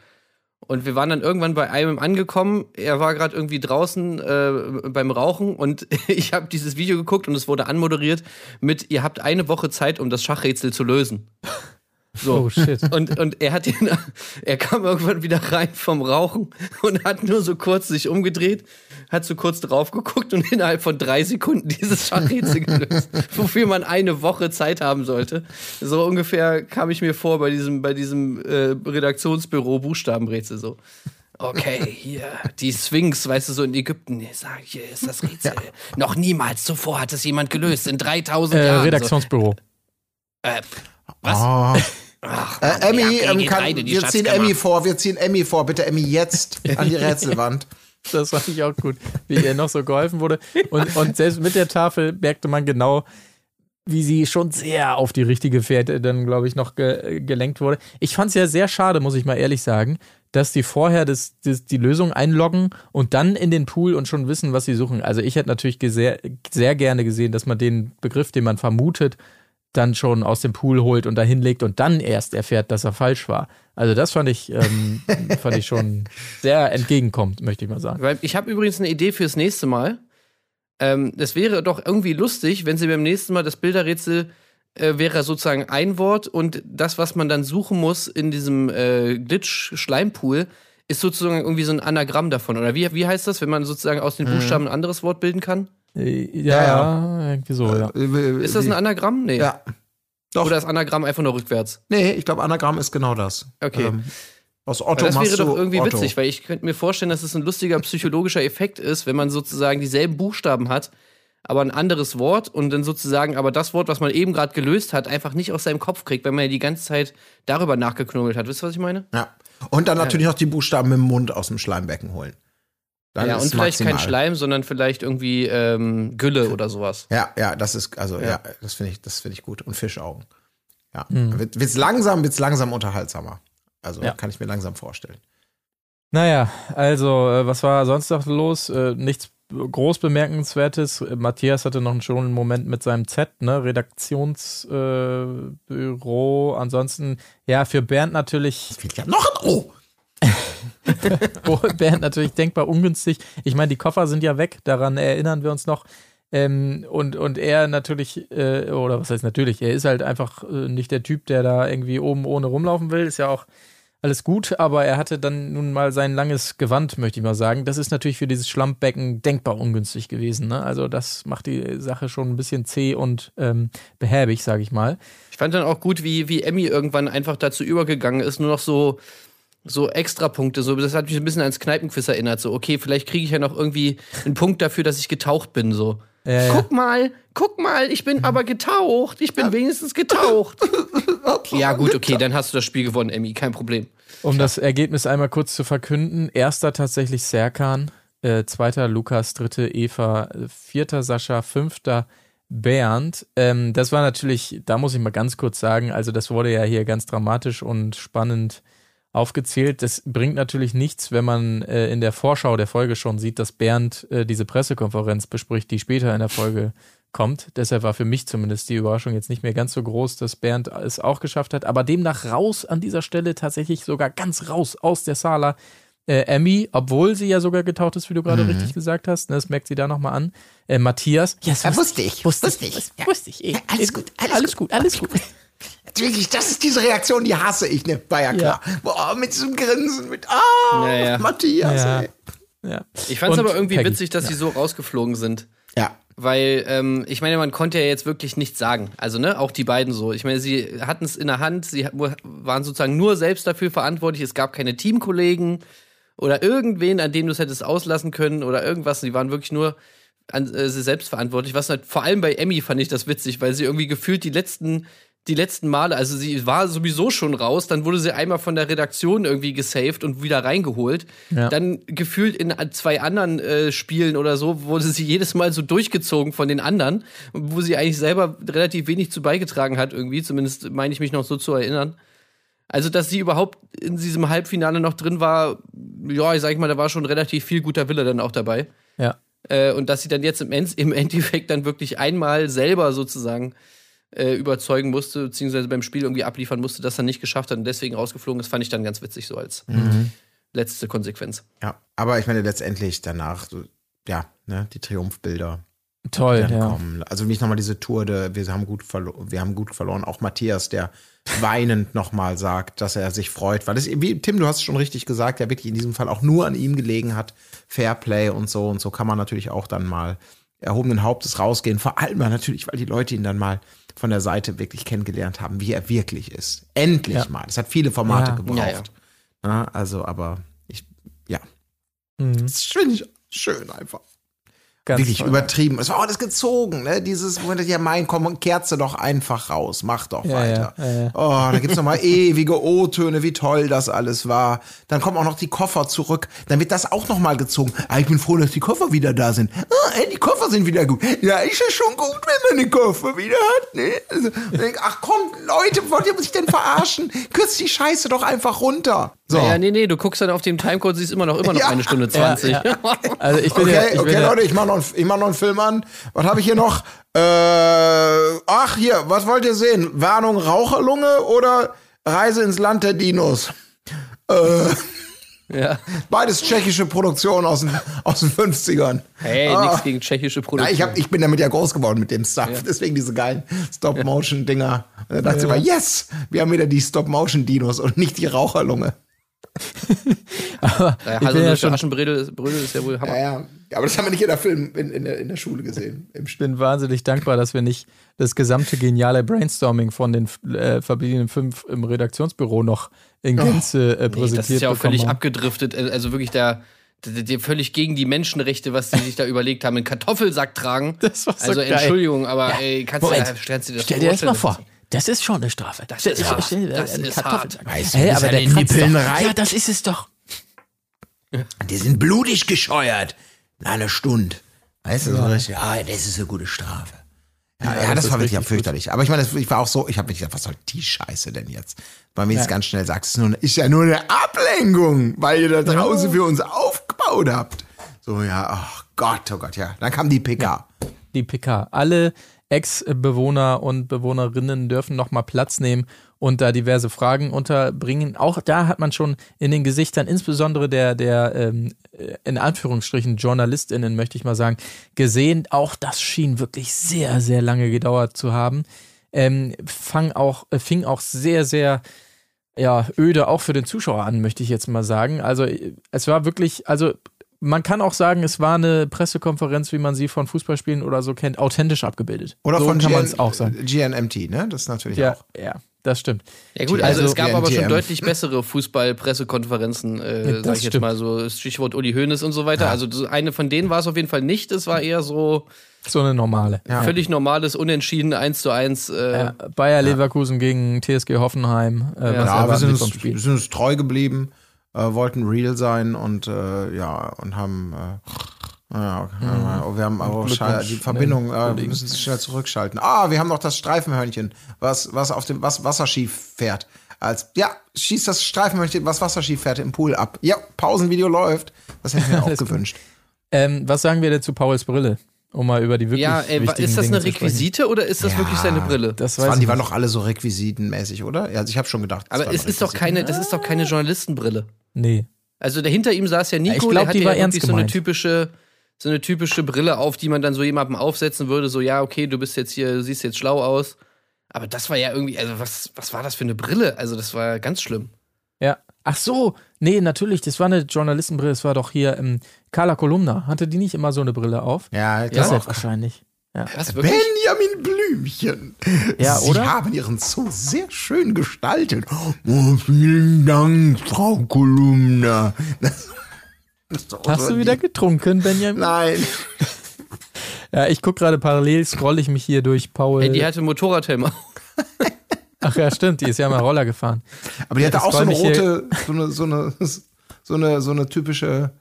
[SPEAKER 6] Und wir waren dann irgendwann bei einem angekommen. Er war gerade irgendwie draußen äh, beim Rauchen und ich habe dieses Video geguckt und es wurde anmoderiert mit: Ihr habt eine Woche Zeit, um das Schachrätsel zu lösen. So.
[SPEAKER 5] Oh shit.
[SPEAKER 6] Und, und er hat ihn, er kam irgendwann wieder rein vom Rauchen und hat nur so kurz sich umgedreht, hat so kurz drauf geguckt und innerhalb von drei Sekunden dieses Schachrätsel gelöst, wofür man eine Woche Zeit haben sollte. So ungefähr kam ich mir vor bei diesem, bei diesem äh, Redaktionsbüro Buchstabenrätsel so. Okay, hier, die Sphinx, weißt du, so in Ägypten. Ich sag, hier ist das Rätsel. Noch niemals zuvor hat es jemand gelöst, in 3000
[SPEAKER 5] Äh,
[SPEAKER 6] Jahren.
[SPEAKER 5] Redaktionsbüro.
[SPEAKER 6] So. Äh, was?
[SPEAKER 1] oh.
[SPEAKER 6] Ach,
[SPEAKER 1] Äh, Emmy,
[SPEAKER 6] ja,
[SPEAKER 1] ähm, kann,
[SPEAKER 6] die
[SPEAKER 1] wir ziehen. Emmy vor, wir ziehen Emmy vor, bitte Emmy jetzt an die Rätselwand.
[SPEAKER 5] Das fand ich auch gut, wie ihr noch so geholfen wurde. Und, und selbst mit der Tafel merkte man genau, wie sie schon sehr auf die richtige Fährte dann, glaube ich, noch ge gelenkt wurde. Ich fand es ja sehr schade, muss ich mal ehrlich sagen, dass die vorher das, das, die Lösung einloggen und dann in den Pool und schon wissen, was sie suchen. Also ich hätte natürlich sehr, sehr gerne gesehen, dass man den Begriff, den man vermutet, dann schon aus dem Pool holt und dahin legt und dann erst erfährt, dass er falsch war. Also das fand ich, ähm, fand ich schon sehr entgegenkommt, möchte ich mal sagen.
[SPEAKER 6] Weil ich habe übrigens eine Idee fürs nächste Mal. Ähm, es wäre doch irgendwie lustig, wenn sie beim nächsten Mal das Bilderrätsel äh, wäre sozusagen ein Wort und das, was man dann suchen muss in diesem äh, Glitch-Schleimpool, ist sozusagen irgendwie so ein Anagramm davon. Oder wie, wie heißt das, wenn man sozusagen aus den Buchstaben ein anderes Wort bilden kann?
[SPEAKER 5] Äh, Ja, ja, irgendwie so, ja.
[SPEAKER 6] Ist das ein Anagramm? Nee.
[SPEAKER 1] Ja. Doch.
[SPEAKER 6] Oder ist Anagramm einfach nur rückwärts?
[SPEAKER 1] Nee, ich glaube, Anagramm ist genau das.
[SPEAKER 6] Okay.
[SPEAKER 1] Ähm, aus Otto
[SPEAKER 6] das wäre doch irgendwie
[SPEAKER 1] Otto.
[SPEAKER 6] witzig, weil ich könnte mir vorstellen, dass es ein lustiger psychologischer Effekt ist, wenn man sozusagen dieselben Buchstaben hat, aber ein anderes Wort und dann sozusagen aber das Wort, was man eben gerade gelöst hat, einfach nicht aus seinem Kopf kriegt, wenn man ja die ganze Zeit darüber nachgeknubbelt hat. Wisst ihr, was ich meine?
[SPEAKER 1] Ja. Und dann natürlich noch die Buchstaben mit dem Mund aus dem Schleimbecken holen. Dann
[SPEAKER 6] ja,
[SPEAKER 1] ist
[SPEAKER 6] und vielleicht kein
[SPEAKER 1] maximal.
[SPEAKER 6] Schleim, sondern vielleicht irgendwie ähm, Gülle oder sowas.
[SPEAKER 1] Ja, ja, das ist, also, ja, das finde ich, das finde ich gut. Und Fischaugen. Ja.
[SPEAKER 6] Hm.
[SPEAKER 1] Wird, wird's langsam, wird's langsam unterhaltsamer. Also,
[SPEAKER 5] Ja.
[SPEAKER 1] kann ich mir langsam vorstellen.
[SPEAKER 5] Naja, also, äh, was war sonst noch los? Äh, nichts groß bemerkenswertes. Äh, Matthias hatte noch einen schönen Moment mit seinem Z, ne? Redaktionsbüro. Äh. Ansonsten, ja, für Bernd natürlich,
[SPEAKER 1] Es fehlt ja noch ein O.
[SPEAKER 5] Bernd natürlich denkbar ungünstig. Ich meine, die Koffer sind ja weg, daran erinnern wir uns noch. Ähm, und, und er natürlich, äh, oder was heißt natürlich, er ist halt einfach äh, nicht der Typ, der da irgendwie oben ohne rumlaufen will. Ist ja auch alles gut, aber er hatte dann nun mal sein langes Gewand, möchte ich mal sagen. Das ist natürlich für dieses Schlammbecken denkbar ungünstig gewesen. Ne? Also das macht die Sache schon ein bisschen zäh und ähm, behäbig, sage ich mal.
[SPEAKER 6] Ich fand dann auch gut, wie, wie Emmy irgendwann einfach dazu übergegangen ist, nur noch so, so Extrapunkte. So, das hat mich ein bisschen ans Kneipenquiz erinnert. So, okay, vielleicht kriege ich ja noch irgendwie einen Punkt dafür, dass ich getaucht bin. So.
[SPEAKER 5] Ja.
[SPEAKER 6] Guck mal, guck mal, ich bin aber getaucht. Ich bin wenigstens getaucht. ja, gut, okay, dann hast du das Spiel gewonnen, Emmy, kein Problem.
[SPEAKER 5] Um das Ergebnis einmal kurz zu verkünden. Erster tatsächlich Serkan, äh, zweiter Lukas, dritte Eva, äh, vierter Sascha, fünfter Bernd. Ähm, das war natürlich, da muss ich mal ganz kurz sagen, also das wurde ja hier ganz dramatisch und spannend aufgezählt. Das bringt natürlich nichts, wenn man äh, in der Vorschau der Folge schon sieht, dass Bernd äh, diese Pressekonferenz bespricht, die später in der Folge kommt. Deshalb war für mich zumindest die Überraschung jetzt nicht mehr ganz so groß, dass Bernd es auch geschafft hat. Aber demnach raus an dieser Stelle tatsächlich sogar ganz raus aus der Sala. Äh, Emmy, obwohl sie ja sogar getaucht ist, wie du gerade richtig gesagt hast, ne, das merkt sie da nochmal an. Äh, Matthias, ja, das
[SPEAKER 1] wusste ich,
[SPEAKER 5] wusste,
[SPEAKER 1] wusste ich.
[SPEAKER 5] wusste,
[SPEAKER 1] Ja.
[SPEAKER 5] wusste ich. eh.
[SPEAKER 1] Ja, alles gut, alles
[SPEAKER 5] alles gut, alles gut.
[SPEAKER 1] Wirklich, das ist diese Reaktion, die hasse ich, ne? War ja klar. Boah, mit diesem Grinsen, mit, ah,
[SPEAKER 6] Ja, ja.
[SPEAKER 1] Matthias,
[SPEAKER 5] Ja.
[SPEAKER 1] ey.
[SPEAKER 5] Ja.
[SPEAKER 6] Ich fand es aber irgendwie
[SPEAKER 5] Peggy.
[SPEAKER 6] witzig, dass sie so rausgeflogen sind.
[SPEAKER 1] Ja.
[SPEAKER 6] Weil, ähm, ich meine, man konnte ja jetzt wirklich nichts sagen. Also, ne, auch die beiden so. Ich meine, sie hatten es in der Hand, sie waren sozusagen nur selbst dafür verantwortlich. Es gab keine Teamkollegen oder irgendwen, an dem du es hättest auslassen können oder irgendwas. Sie waren wirklich nur an äh, sie selbst verantwortlich. Was halt, vor allem bei Emmy fand ich das witzig, weil sie irgendwie gefühlt die letzten die letzten Male, also sie war sowieso schon raus, dann wurde sie einmal von der Redaktion irgendwie gesaved und wieder reingeholt.
[SPEAKER 5] Ja.
[SPEAKER 6] Dann gefühlt in zwei anderen äh, Spielen oder so wurde sie jedes Mal so durchgezogen von den anderen, wo sie eigentlich selber relativ wenig zu beigetragen hat irgendwie, zumindest meine ich mich noch so zu erinnern. Also, dass sie überhaupt in diesem Halbfinale noch drin war, ja, ich sag mal, da war schon relativ viel guter Wille dann auch dabei.
[SPEAKER 5] Ja.
[SPEAKER 6] Äh, und dass sie dann jetzt im, End im Endeffekt dann wirklich einmal selber sozusagen äh, überzeugen musste, beziehungsweise beim Spiel irgendwie abliefern musste, das dann nicht geschafft hat und deswegen rausgeflogen ist, fand ich dann ganz witzig so als letzte Konsequenz.
[SPEAKER 1] Ja, aber ich meine, letztendlich danach, so, ja, ne, die Triumphbilder
[SPEAKER 5] Toll, ja.
[SPEAKER 1] kommen. Also nicht nochmal diese Tour, de, wir haben gut verloren, wir haben gut verloren. Auch Matthias, der weinend nochmal sagt, dass er sich freut, weil es, wie Tim, du hast es schon richtig gesagt, ja wirklich in diesem Fall auch nur an ihm gelegen hat. Fairplay und so und so kann man natürlich auch dann mal erhobenen Hauptes rausgehen. Vor allem natürlich, weil die Leute ihn dann mal von der Seite wirklich kennengelernt haben, wie er wirklich ist. Endlich
[SPEAKER 5] Ja.
[SPEAKER 1] mal. Es hat viele Formate
[SPEAKER 5] Ja.
[SPEAKER 1] gebraucht.
[SPEAKER 6] Ja,
[SPEAKER 1] also, aber ich, ja,
[SPEAKER 5] Mhm.
[SPEAKER 1] das finde ich schön einfach.
[SPEAKER 5] Ganz
[SPEAKER 1] Wirklich
[SPEAKER 5] toll.
[SPEAKER 1] übertrieben. Es war auch alles gezogen, ne? Dieses, wo man ja mein, komm, kerze doch einfach raus, mach doch
[SPEAKER 5] Ja,
[SPEAKER 1] weiter.
[SPEAKER 5] ja, ja, ja.
[SPEAKER 1] Oh, da gibt's noch mal ewige O-Töne, wie toll das alles war. Dann kommen auch noch die Koffer zurück. Dann wird das auch noch mal gezogen. Ah, ich bin froh, dass die Koffer wieder da sind. Ah, ey, die Koffer sind wieder gut. Ja, ist ja schon gut, wenn man die Koffer wieder hat, ne? Also, denk, ach komm, Leute, wollt ihr mich denn verarschen? Kürzt die Scheiße doch einfach runter. So.
[SPEAKER 6] Ja, nee, nee, du guckst dann auf dem Timecode, siehst immer noch immer noch
[SPEAKER 1] Ja.
[SPEAKER 6] eine Stunde zwanzig.
[SPEAKER 5] Ja, Also ich bin
[SPEAKER 1] Okay,
[SPEAKER 5] ja, ich bin
[SPEAKER 1] okay,
[SPEAKER 5] ja,
[SPEAKER 1] Leute, ich mache noch, ich mach noch einen Film an. Was habe ich hier noch? Äh, ach, hier, was wollt ihr sehen? Warnung Raucherlunge oder Reise ins Land der Dinos? Äh,
[SPEAKER 6] Ja.
[SPEAKER 1] Beides tschechische Produktion aus den, aus den 50ern.
[SPEAKER 6] Hey,
[SPEAKER 1] Ah.
[SPEAKER 6] nichts gegen tschechische
[SPEAKER 1] Ja,
[SPEAKER 6] Produktion.
[SPEAKER 1] ich, hab, ich bin damit ja groß geworden mit dem Stuff. Deswegen diese geilen Stop-Motion-Dinger. Und dann dachte ich mal, yes, wir haben wieder die Stop-Motion-Dinos und nicht die Raucherlunge.
[SPEAKER 5] Aber
[SPEAKER 6] ja,
[SPEAKER 5] ich
[SPEAKER 6] also
[SPEAKER 5] bin ja
[SPEAKER 6] ja
[SPEAKER 5] schon
[SPEAKER 6] Aschenbrödel Brödel ist ja wohl Hammer.
[SPEAKER 1] Ja, ja. Aber das haben wir nicht in der Film, in, in, der, in der Schule gesehen.
[SPEAKER 5] Ich bin wahnsinnig dankbar, dass wir nicht das gesamte geniale Brainstorming von den äh, verbliebenen fünf im Redaktionsbüro noch in Gänze äh,
[SPEAKER 6] Nee,
[SPEAKER 5] präsentiert
[SPEAKER 6] das ist ja auch
[SPEAKER 5] bekommen
[SPEAKER 6] völlig
[SPEAKER 5] haben.
[SPEAKER 6] abgedriftet. Also wirklich da, da völlig gegen die Menschenrechte, was die sich da überlegt haben, einen Kartoffelsack tragen.
[SPEAKER 5] Das war so
[SPEAKER 6] also
[SPEAKER 5] geil.
[SPEAKER 6] Entschuldigung, aber ey, kannst du,
[SPEAKER 5] Moment.
[SPEAKER 6] ja, stellst du dir das
[SPEAKER 5] Stell dir das mal vor. Das ist schon eine Strafe.
[SPEAKER 6] Das ist hart. Das ist
[SPEAKER 5] Kartoffelsack.
[SPEAKER 1] hart. Weißt du,
[SPEAKER 5] hey,
[SPEAKER 1] das
[SPEAKER 5] aber der
[SPEAKER 1] Nippeln reibt?
[SPEAKER 5] Ja, das ist es doch.
[SPEAKER 1] Die sind blutig gescheuert. Einer Stunde. Weißt du, so richtig, ja, das ist eine gute Strafe. Ja, ja, das,
[SPEAKER 5] das
[SPEAKER 1] war wirklich fürchterlich. Aber ich meine, ich war auch so, ich habe mich gedacht, was soll die Scheiße denn jetzt? Weil mir jetzt ganz schnell sagst, es ist, nur, eine- ist ja nur eine Ablenkung, weil ihr da draußen für uns aufgebaut habt. So, ja, ach Gott, oh Gott, ja. Dann kam die PK.
[SPEAKER 5] die PK. Alle Ex-Bewohner und Bewohnerinnen dürfen nochmal Platz nehmen und da diverse Fragen unterbringen. Auch da hat man schon in den Gesichtern, insbesondere der, der ähm, in Anführungsstrichen JournalistInnen, möchte ich mal sagen, gesehen. Auch das schien wirklich sehr, sehr lange gedauert zu haben. Ähm, fang auch, äh, fing auch sehr, sehr ja, öde auch für den Zuschauer an, möchte ich jetzt mal sagen. Also äh, es war wirklich, also man kann auch sagen, es war eine Pressekonferenz, wie man sie von Fußballspielen oder so kennt, authentisch abgebildet.
[SPEAKER 1] Oder
[SPEAKER 5] so
[SPEAKER 1] von
[SPEAKER 5] kann man es auch sagen.
[SPEAKER 1] GNMT, ne? Das ist natürlich
[SPEAKER 5] Ja,
[SPEAKER 1] auch.
[SPEAKER 5] ja, das stimmt.
[SPEAKER 6] Ja gut, also,
[SPEAKER 1] Also
[SPEAKER 6] es gab aber schon deutlich bessere Fußball-Pressekonferenzen, äh,
[SPEAKER 5] das
[SPEAKER 6] sag ich jetzt
[SPEAKER 5] stimmt.
[SPEAKER 6] mal so, Stichwort Uli Hoeneß und so weiter. Also so eine von denen war es auf jeden Fall nicht. Es war eher so
[SPEAKER 5] So eine normale.
[SPEAKER 1] Ja.
[SPEAKER 6] völlig normales, unentschieden, 1 zu 1. Äh,
[SPEAKER 5] Ja, Bayer Leverkusen gegen TSG Hoffenheim. Äh,
[SPEAKER 1] Ja, wir sind, uns, wir sind uns treu geblieben, äh, wollten real sein und äh, ja, und haben äh, ja, äh, wir haben schall- die
[SPEAKER 5] an
[SPEAKER 1] Verbindung, äh, wir müssen es schnell zurückschalten. Ah, wir haben noch das Streifenhörnchen, was, was auf dem was Wasserski fährt. Als, ja, schießt das Streifenhörnchen, was Wasserski fährt im Pool ab. Ja, Pausenvideo läuft. Das hätte ich mir auch gewünscht.
[SPEAKER 5] Ähm, was sagen wir denn zu Pauls Brille? Um mal über die wirklich
[SPEAKER 6] ja, ey, wa-
[SPEAKER 5] wichtigen
[SPEAKER 6] ist das
[SPEAKER 5] Dinge
[SPEAKER 6] eine. Requisite oder ist das
[SPEAKER 1] Ja.
[SPEAKER 6] wirklich seine Brille?
[SPEAKER 5] Das
[SPEAKER 1] Das
[SPEAKER 5] weiß
[SPEAKER 1] waren, die waren doch alle so requisitenmäßig, oder? Ja, also ich habe schon gedacht.
[SPEAKER 6] aber es ist doch keine, das ist doch keine Journalistenbrille.
[SPEAKER 5] Nee.
[SPEAKER 6] Also der hinter ihm saß ja Nico,
[SPEAKER 5] ich glaub,
[SPEAKER 6] der hatte
[SPEAKER 5] die war
[SPEAKER 6] ja
[SPEAKER 5] ernst
[SPEAKER 6] wirklich so eine
[SPEAKER 5] gemeint.
[SPEAKER 6] typische so eine typische Brille auf, die man dann so jemandem aufsetzen würde, so ja, okay, du bist jetzt hier, du siehst jetzt schlau aus. Aber das war ja irgendwie, also was, was war das für eine Brille? Also das war ganz schlimm.
[SPEAKER 5] Ja. Ach so, nee, natürlich, das war eine Journalistenbrille, das war doch hier ähm, Carla Kolumna. Hatte die nicht immer so eine Brille auf?
[SPEAKER 1] Ja,
[SPEAKER 5] Deshalb
[SPEAKER 1] glaube
[SPEAKER 5] wahrscheinlich.
[SPEAKER 6] Was wirklich?
[SPEAKER 1] Benjamin Blümchen.
[SPEAKER 5] Ja,
[SPEAKER 1] Sie
[SPEAKER 5] oder?
[SPEAKER 1] haben Ihren Zoo sehr schön gestaltet. Oh, vielen Dank, Frau Kolumna. Das, das
[SPEAKER 5] Hast du wieder
[SPEAKER 1] die-
[SPEAKER 5] getrunken, Benjamin?
[SPEAKER 1] Nein.
[SPEAKER 5] Ja, ich gucke gerade parallel, scroll ich mich hier durch Paul.
[SPEAKER 6] Ey, die hatte Motorradhelm.
[SPEAKER 5] Ach ja, stimmt, die ist ja mal Roller gefahren.
[SPEAKER 1] Aber die hatte
[SPEAKER 5] Ich
[SPEAKER 1] auch so eine rote, so eine, so eine, so eine, so eine typische,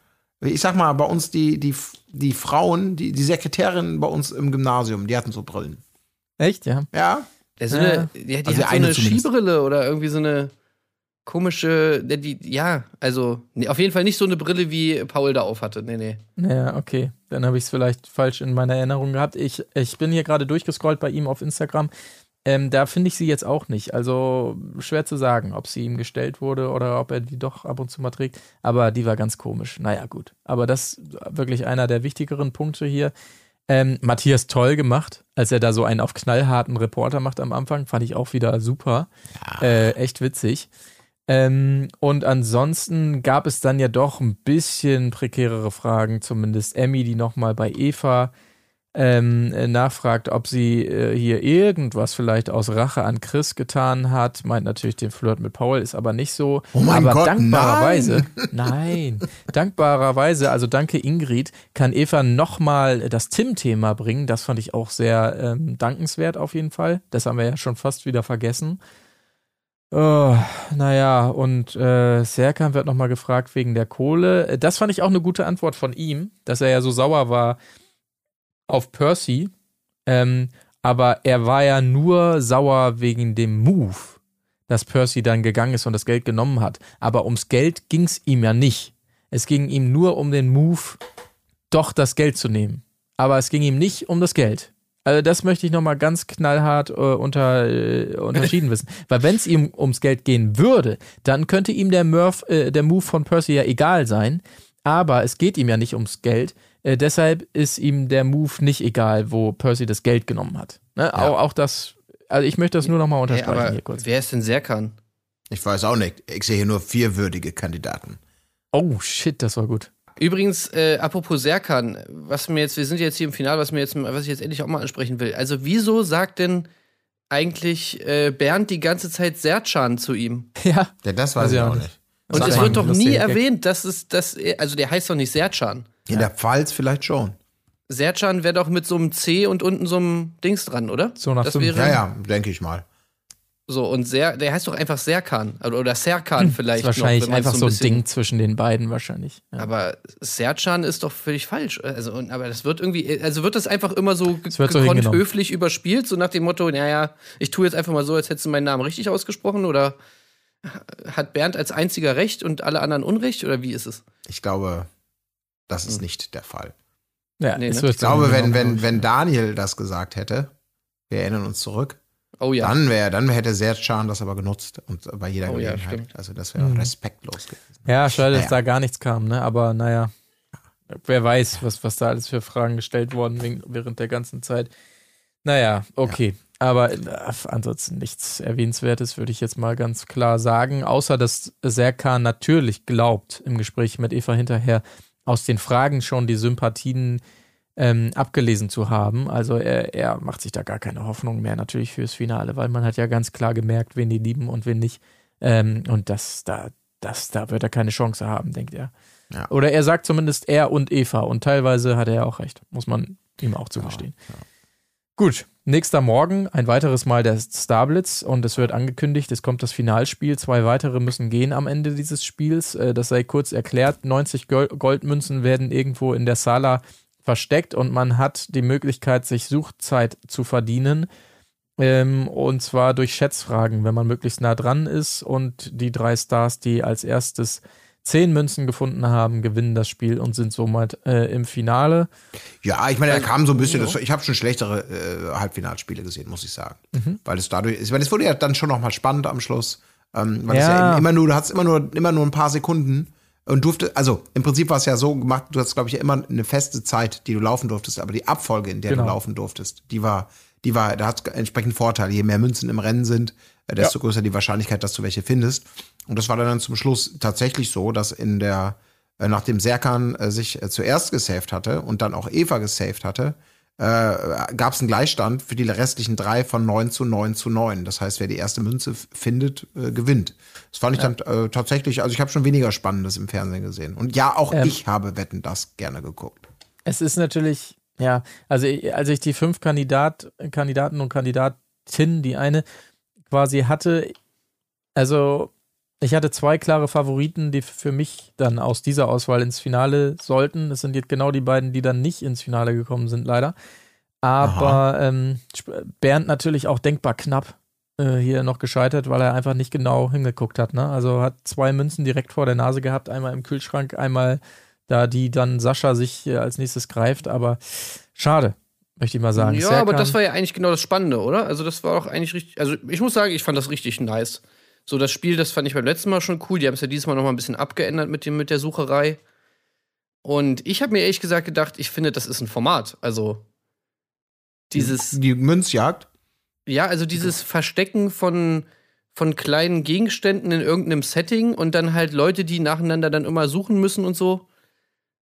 [SPEAKER 1] ich sag mal, bei uns die, die, die Frauen, die, die Sekretärinnen bei uns im Gymnasium, die hatten so Brillen.
[SPEAKER 5] Echt, ja?
[SPEAKER 1] Ja?
[SPEAKER 6] Ja, so
[SPEAKER 5] Ja.
[SPEAKER 6] eine, ja, die
[SPEAKER 1] Also
[SPEAKER 6] hat so
[SPEAKER 1] eine
[SPEAKER 6] eine
[SPEAKER 1] zumindest.
[SPEAKER 6] Skibrille oder irgendwie so eine komische, ja, die, ja, also nee, auf jeden Fall nicht so eine Brille, wie Paul da auf hatte. Nee, nee.
[SPEAKER 5] Ja, okay. Dann habe ich es vielleicht falsch in meiner Erinnerung gehabt. Ich, ich bin hier gerade durchgescrollt bei ihm auf Instagram. Ähm, da finde ich sie jetzt auch nicht. Also schwer zu sagen, ob sie ihm gestellt wurde oder ob er die doch ab und zu mal trägt. Aber die war ganz komisch. Naja, gut. Aber das ist wirklich einer der wichtigeren Punkte hier. Ähm, Matthias toll gemacht, als er da so einen auf knallharten Reporter macht am Anfang. Fand ich auch wieder super. Äh, echt witzig. Ähm, und ansonsten gab es dann ja doch ein bisschen prekärere Fragen, zumindest Emmy, die nochmal bei Eva ähm, äh, nachfragt, ob sie äh, hier irgendwas vielleicht aus Rache an Chris getan hat. Meint natürlich den Flirt mit Paul, ist aber nicht so.
[SPEAKER 1] Oh mein
[SPEAKER 5] aber
[SPEAKER 1] Gott,
[SPEAKER 5] dankbarerweise, nein, dankbarerweise, also danke Ingrid, kann Eva nochmal das Tim-Thema bringen. Das fand ich auch sehr ähm, dankenswert auf jeden Fall. Das haben wir ja schon fast wieder vergessen. Oh, naja, und äh, Serkan wird nochmal gefragt wegen der Kohle. Äh, Das fand ich auch eine gute Antwort von ihm, dass er ja so sauer war auf Percy. Ähm, aber er war ja nur sauer wegen dem Move, dass Percy dann gegangen ist und das Geld genommen hat. Aber ums Geld ging es ihm ja nicht. Es ging ihm nur um den Move, doch das Geld zu nehmen. Aber es ging ihm nicht um das Geld. Also das möchte ich nochmal ganz knallhart äh, unter, äh, unterschieden wissen. Weil wenn es ihm ums Geld gehen würde, dann könnte ihm der, Murph, äh, der Move von Percy ja egal sein. Aber es geht ihm ja nicht ums Geld. Äh, deshalb ist ihm der Move nicht egal, wo Percy das Geld genommen hat. Ne? Ja. Auch, auch das, also ich möchte das nur nochmal unterstreichen
[SPEAKER 6] hey,
[SPEAKER 5] hier kurz.
[SPEAKER 6] Wer ist denn Serkan?
[SPEAKER 1] Ich weiß auch nicht. Ich sehe hier nur vier würdige Kandidaten.
[SPEAKER 5] Oh shit, das war gut.
[SPEAKER 6] Übrigens, äh, apropos Serkan, was mir jetzt, wir sind jetzt hier im Finale, was mir jetzt, was ich jetzt endlich auch mal ansprechen will. Also, wieso sagt denn eigentlich äh, Bernd die ganze Zeit Serkan zu ihm?
[SPEAKER 5] Ja.
[SPEAKER 1] ja das weiß ich auch nicht.
[SPEAKER 6] Und es wird doch nie erwähnt, dass es, dass, also der heißt doch nicht Serkan.
[SPEAKER 1] In ja. der Pfalz vielleicht schon.
[SPEAKER 6] Serkan wäre doch mit so einem C und unten so einem Dings dran, oder?
[SPEAKER 5] So nach
[SPEAKER 1] das wäre, Ja, ja, denke ich mal.
[SPEAKER 6] So, und Ser, der heißt doch einfach Serkan. Oder Serkan hm, vielleicht.
[SPEAKER 5] Das ist wahrscheinlich noch, einfach so ein, Ding zwischen den beiden, wahrscheinlich.
[SPEAKER 6] Ja. Aber Serkan ist doch völlig falsch. Also, aber das wird irgendwie, also wird das einfach immer so gekonnt so höflich überspielt, so nach dem Motto, naja, ich tue jetzt einfach mal so, als hättest du meinen Namen richtig ausgesprochen, oder hat Bernd als einziger Recht und alle anderen Unrecht, oder wie ist es?
[SPEAKER 1] Ich glaube, das ist hm. nicht der Fall.
[SPEAKER 5] Ja, nee,
[SPEAKER 1] ne? Ich glaube, wenn, wenn, wenn Daniel das gesagt hätte, wir erinnern uns zurück,
[SPEAKER 6] Oh ja.
[SPEAKER 1] Dann wäre, dann hätte Sercan das aber genutzt und bei jeder oh, Gelegenheit. Ja, also das wäre mhm. respektlos gewesen.
[SPEAKER 5] Ja, schade, naja. dass da gar nichts kam, ne? Aber naja, wer weiß, was, was da alles für Fragen gestellt worden während der ganzen Zeit. Naja, okay. Ja. Aber äh, ansonsten nichts Erwähnenswertes, würde ich jetzt mal ganz klar sagen. Außer, dass Serkan natürlich glaubt, im Gespräch mit Eva hinterher aus den Fragen schon die Sympathien ähm, abgelesen zu haben. Also er, er macht sich da gar keine Hoffnung mehr natürlich fürs Finale, weil man hat ja ganz klar gemerkt, wen die lieben und wen nicht. Ähm, und das, da, das, da wird er keine Chance haben, denkt er. Ja. Oder er sagt zumindest er und Eva und teilweise hat er ja auch recht, muss man ihm auch zugestehen. Ja, ja. Gut, nächster Morgen ein weiteres Mal der Starblitz und es wird angekündigt, es kommt das Finalspiel. Zwei weitere müssen gehen am Ende dieses Spiels. Äh, das sei kurz erklärt. 90 Goldmünzen werden irgendwo in der Sala versteckt und man hat die Möglichkeit, sich Suchzeit zu verdienen. Ähm, und zwar durch Schätzfragen, wenn man möglichst nah dran ist und die drei Stars, die als erstes zehn Münzen gefunden haben, gewinnen das Spiel und sind somit äh, im Finale.
[SPEAKER 1] Ja, ich meine, da kam so ein bisschen, das, ich habe schon schlechtere äh, Halbfinalspiele gesehen, muss ich sagen. Mhm. Weil es dadurch, ich meine, es wurde ja dann schon nochmal spannend am Schluss. Ähm, weil ja. es ja immer nur, du hast immer nur, immer nur ein paar Sekunden und durfte, also im Prinzip war es ja so gemacht, du hast, glaube ich, immer eine feste Zeit, die du laufen durftest, aber die Abfolge, in der genau. du laufen durftest, die war, die war, da hat entsprechend Vorteile. Je mehr Münzen im Rennen sind, äh, desto ja. größer die Wahrscheinlichkeit, dass du welche findest. Und das war dann zum Schluss tatsächlich so, dass in der, äh, nachdem Serkan äh, sich zuerst gesaved hatte und dann auch Eva gesaved hatte, äh, gab es einen Gleichstand für die restlichen drei von 9 zu 9 zu 9. Das heißt, wer die erste Münze findet, äh, gewinnt. Das fand ich ja. dann äh, tatsächlich, also ich habe schon weniger Spannendes im Fernsehen gesehen. Und ja, auch ähm, ich habe Wetten das gerne geguckt.
[SPEAKER 5] Es ist natürlich, ja, also als ich die fünf Kandidat, Kandidaten und Kandidatinnen, die eine quasi hatte, also ich hatte zwei klare Favoriten, die für mich dann aus dieser Auswahl ins Finale sollten. Das sind jetzt genau die beiden, die dann nicht ins Finale gekommen sind, leider. Aber ähm, Bernd natürlich auch denkbar knapp äh, hier noch gescheitert, weil er einfach nicht genau hingeguckt hat. Ne? Also hat zwei Münzen direkt vor der Nase gehabt, einmal im Kühlschrank, einmal da, die dann Sascha sich äh, als nächstes greift. Aber schade, möchte ich mal sagen.
[SPEAKER 6] Ja, Serkan, aber das war ja eigentlich genau das Spannende, oder? Also das war auch eigentlich richtig. Also ich muss sagen, ich fand das richtig nice. So, das Spiel, das fand ich beim letzten Mal schon cool. Die haben es ja dieses Mal noch mal ein bisschen abgeändert mit, dem, mit der Sucherei. Und ich habe mir ehrlich gesagt gedacht, ich finde, das ist ein Format. Also, dieses.
[SPEAKER 1] Die Münzjagd?
[SPEAKER 6] Ja, also dieses Verstecken von, von kleinen Gegenständen in irgendeinem Setting und dann halt Leute, die nacheinander dann immer suchen müssen und so.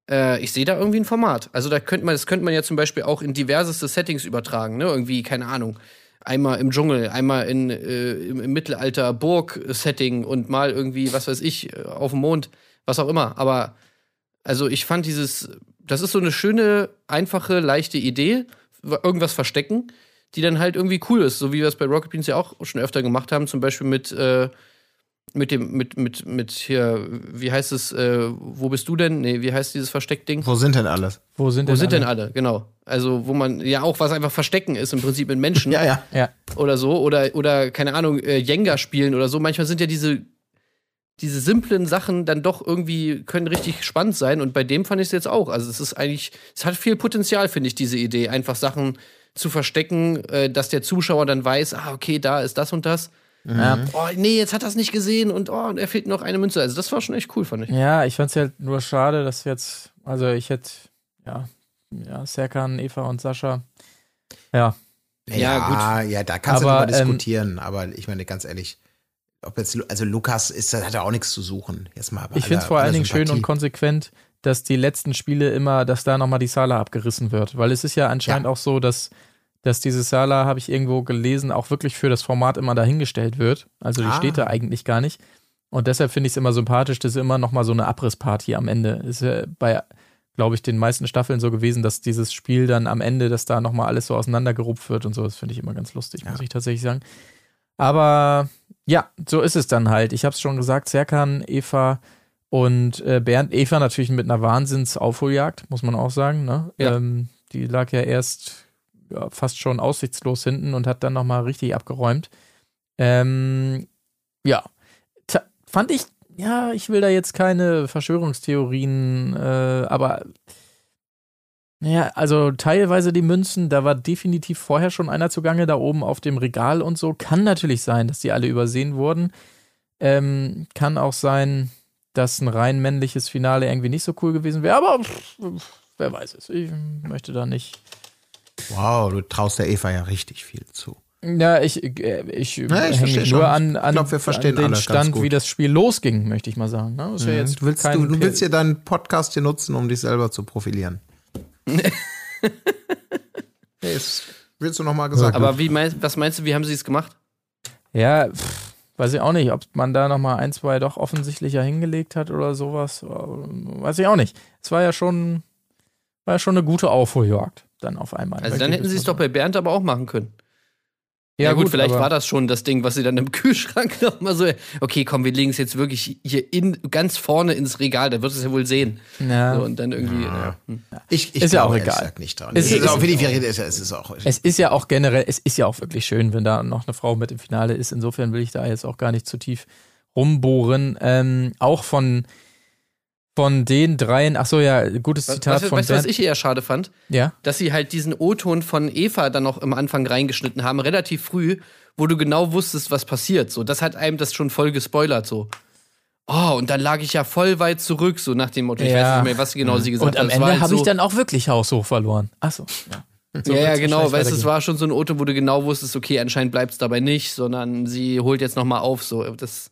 [SPEAKER 6] Äh, ich sehe da irgendwie ein Format. Also, da könnte man, das könnte man ja zum Beispiel auch in diverseste Settings übertragen, ne? Irgendwie, keine Ahnung einmal im Dschungel, einmal in, äh, im, im Mittelalter Burg-Setting und mal irgendwie, was weiß ich, äh, auf dem Mond, was auch immer. Aber also ich fand dieses, das ist so eine schöne, einfache, leichte Idee, irgendwas verstecken, die dann halt irgendwie cool ist, so wie wir es bei Rocket Beans ja auch schon öfter gemacht haben, zum Beispiel mit äh, mit dem, mit, mit, mit hier, wie heißt es, äh, wo bist du denn? Nee, wie heißt dieses Versteckding?
[SPEAKER 1] Wo sind denn alle?
[SPEAKER 6] Wo sind, denn, wo sind alle? denn alle? Genau. Also, wo man ja auch was einfach verstecken ist, im Prinzip mit Menschen.
[SPEAKER 1] ja, ja,
[SPEAKER 5] ja.
[SPEAKER 6] Oder so. Oder, oder keine Ahnung, äh, Jenga spielen oder so. Manchmal sind ja diese, diese simplen Sachen dann doch irgendwie, können richtig spannend sein. Und bei dem fand ich es jetzt auch. Also, es ist eigentlich, es hat viel Potenzial, finde ich, diese Idee. Einfach Sachen zu verstecken, äh, dass der Zuschauer dann weiß, ah, okay, da ist das und das. Ja. Oh, nee, jetzt hat er es nicht gesehen und oh, und er fehlt noch eine Münze. Also das war schon echt cool, fand ich.
[SPEAKER 5] Ja, ich fand es halt nur schade, dass jetzt, also ich hätte, ja, ja, Serkan, Eva und Sascha, ja.
[SPEAKER 1] Ja, ja, gut. ja da kannst aber, du ähm, diskutieren, ähm, aber ich meine, ganz ehrlich, ob jetzt, also Lukas ist, hat ja auch nichts zu suchen. Jetzt mal
[SPEAKER 5] ich finde es vor allen Dingen schön und konsequent, dass die letzten Spiele immer, dass da nochmal die Sala abgerissen wird, weil es ist ja anscheinend ja. auch so, dass dass diese Sala, habe ich irgendwo gelesen, auch wirklich für das Format immer dahingestellt wird. Also die ah. steht da eigentlich gar nicht. Und deshalb finde ich es immer sympathisch, dass immer noch mal so eine Abrissparty am Ende. Ist ja bei, glaube ich, den meisten Staffeln so gewesen, dass dieses Spiel dann am Ende, dass da noch mal alles so auseinandergerupft wird und so. Das finde ich immer ganz lustig, ja. muss ich tatsächlich sagen. Aber ja, so ist es dann halt. Ich habe es schon gesagt, Serkan, Eva und äh, Bernd. Eva natürlich mit einer Wahnsinnsaufholjagd, muss man auch sagen. Ne? Ja. Ähm, die lag ja erst ja, fast schon aussichtslos hinten und hat dann nochmal richtig abgeräumt. Ähm, ja, fand ich, ja, ich will da jetzt keine Verschwörungstheorien, äh, aber ja, also teilweise die Münzen, da war definitiv vorher schon einer zugange, da oben auf dem Regal und so. Kann natürlich sein, dass die alle übersehen wurden. Ähm, kann auch sein, dass ein rein männliches Finale irgendwie nicht so cool gewesen wäre, aber pff, wer weiß es. Ich möchte da nicht
[SPEAKER 1] Wow, du traust der Eva ja richtig viel zu.
[SPEAKER 5] Ja, ich, äh, ich, ja, ich hänge nur an, an, glaub, an den Stand, wie das Spiel losging, möchte ich mal sagen. Ne?
[SPEAKER 1] Ja jetzt du, willst, du, du willst ja deinen Podcast hier nutzen, um dich selber zu profilieren. nee, das willst du nochmal gesagt.
[SPEAKER 6] Aber wie mein, was meinst du, wie haben sie es gemacht?
[SPEAKER 5] Ja, pff, weiß ich auch nicht, ob man da nochmal ein, zwei doch offensichtlicher hingelegt hat oder sowas. Weiß ich auch nicht. Es war ja schon, war ja schon eine gute Aufholjagd dann auf einmal.
[SPEAKER 6] Also dann hätten sie es doch bei Bernd aber auch machen können. Ja, ja gut, gut, vielleicht war das schon das Ding, was sie dann im Kühlschrank nochmal so, okay, komm, wir legen es jetzt wirklich hier in, ganz vorne ins Regal, da wird es ja wohl sehen. Ja. So, und dann irgendwie. Ja.
[SPEAKER 1] Ja. Ich, ich ist ja auch egal. Nicht dran. Es, ist, auch, wie die ist, es ist auch.
[SPEAKER 5] Es ist ja auch generell, es ist ja auch wirklich schön, wenn da noch eine Frau mit im Finale ist. Insofern will ich da jetzt auch gar nicht zu tief rumbohren. Ähm, auch von von den dreien, ach so, ja, gutes Zitat
[SPEAKER 6] was,
[SPEAKER 5] von
[SPEAKER 6] Weißt du, was ich eher schade fand?
[SPEAKER 5] Ja.
[SPEAKER 6] Dass sie halt diesen O-Ton von Eva dann noch am Anfang reingeschnitten haben, relativ früh, wo du genau wusstest, was passiert. So, das hat einem das schon voll gespoilert, so. Oh, und dann lag ich ja voll weit zurück, so nach dem Motto. Ich weiß nicht mehr, was genau sie gesagt
[SPEAKER 5] hat. Und am Ende halt habe so ich dann auch wirklich haushoch verloren. Ach so,
[SPEAKER 6] ja. So ja, ja, genau. Weißt du, es war schon so ein Auto, wo du genau wusstest, okay, anscheinend bleibt es dabei nicht, sondern sie holt jetzt noch mal auf. So, das, ja.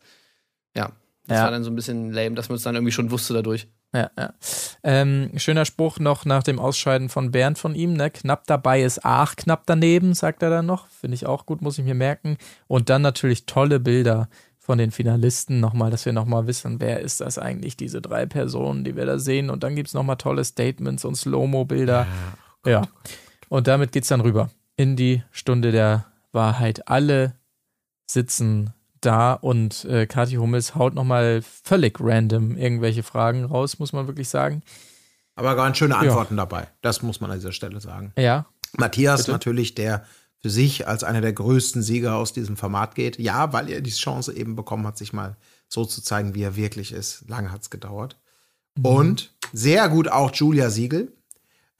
[SPEAKER 6] Das ja. war dann so ein bisschen lame, dass man es dann irgendwie schon wusste dadurch.
[SPEAKER 5] Ja, ja. Ähm, schöner Spruch noch nach dem Ausscheiden von Bernd von ihm, ne? Knapp dabei ist Ach, knapp daneben, sagt er dann noch. Finde ich auch gut, muss ich mir merken. Und dann natürlich tolle Bilder von den Finalisten nochmal, dass wir nochmal wissen, wer ist das eigentlich, diese drei Personen, die wir da sehen. Und dann gibt es nochmal tolle Statements und Slow-Mo-Bilder. Ja, ja. Und damit geht's dann rüber in die Stunde der Wahrheit. Alle sitzen da und äh, Kathi Hummels haut nochmal völlig random irgendwelche Fragen raus, muss man wirklich sagen.
[SPEAKER 1] Aber ganz schöne Antworten ja. dabei. Das muss man an dieser Stelle sagen.
[SPEAKER 5] Ja.
[SPEAKER 1] Matthias Bitte? natürlich, der für sich als einer der größten Sieger aus diesem Format geht. Ja, weil er die Chance eben bekommen hat, sich mal so zu zeigen, wie er wirklich ist. Lange hat es gedauert. Mhm. Und sehr gut auch Julia Siegel,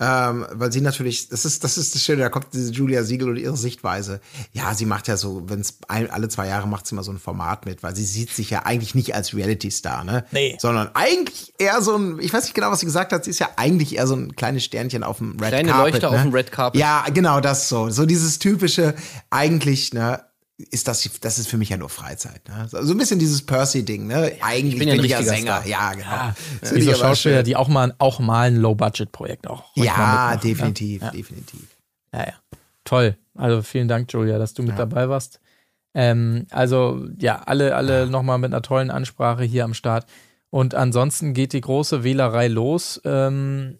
[SPEAKER 1] ähm, weil sie natürlich, das ist, das ist das Schöne, da kommt diese Julia Siegel und ihre Sichtweise. Ja, sie macht ja so, wenn es alle zwei Jahre macht sie mal so ein Format mit, weil sie sieht sich ja eigentlich nicht als Reality-Star, ne?
[SPEAKER 5] Nee.
[SPEAKER 1] Sondern eigentlich eher so ein, ich weiß nicht genau, was sie gesagt hat, sie ist ja eigentlich eher so ein kleines Sternchen auf dem Red Kleine Carpet. Kleine Leuchte
[SPEAKER 6] ne? auf dem Red Carpet.
[SPEAKER 1] Ja, genau, das so. So dieses typische, eigentlich, ne, ist das, das ist für mich ja nur Freizeit. Ne? So ein bisschen dieses Percy-Ding, ne? Eigentlich ich bin, ja bin ich ja Sänger. Star. Ja, genau. Ja,
[SPEAKER 5] ja. Diese Schauspieler, die auch mal, auch mal ein Low-Budget-Projekt auch.
[SPEAKER 1] Ja, definitiv, ja. definitiv.
[SPEAKER 5] Ja, ja. Toll. Also vielen Dank, Julia, dass du mit dabei warst. Ähm, also ja, alle, alle ja. nochmal mit einer tollen Ansprache hier am Start. Und ansonsten geht die große Wählerei los. Ähm,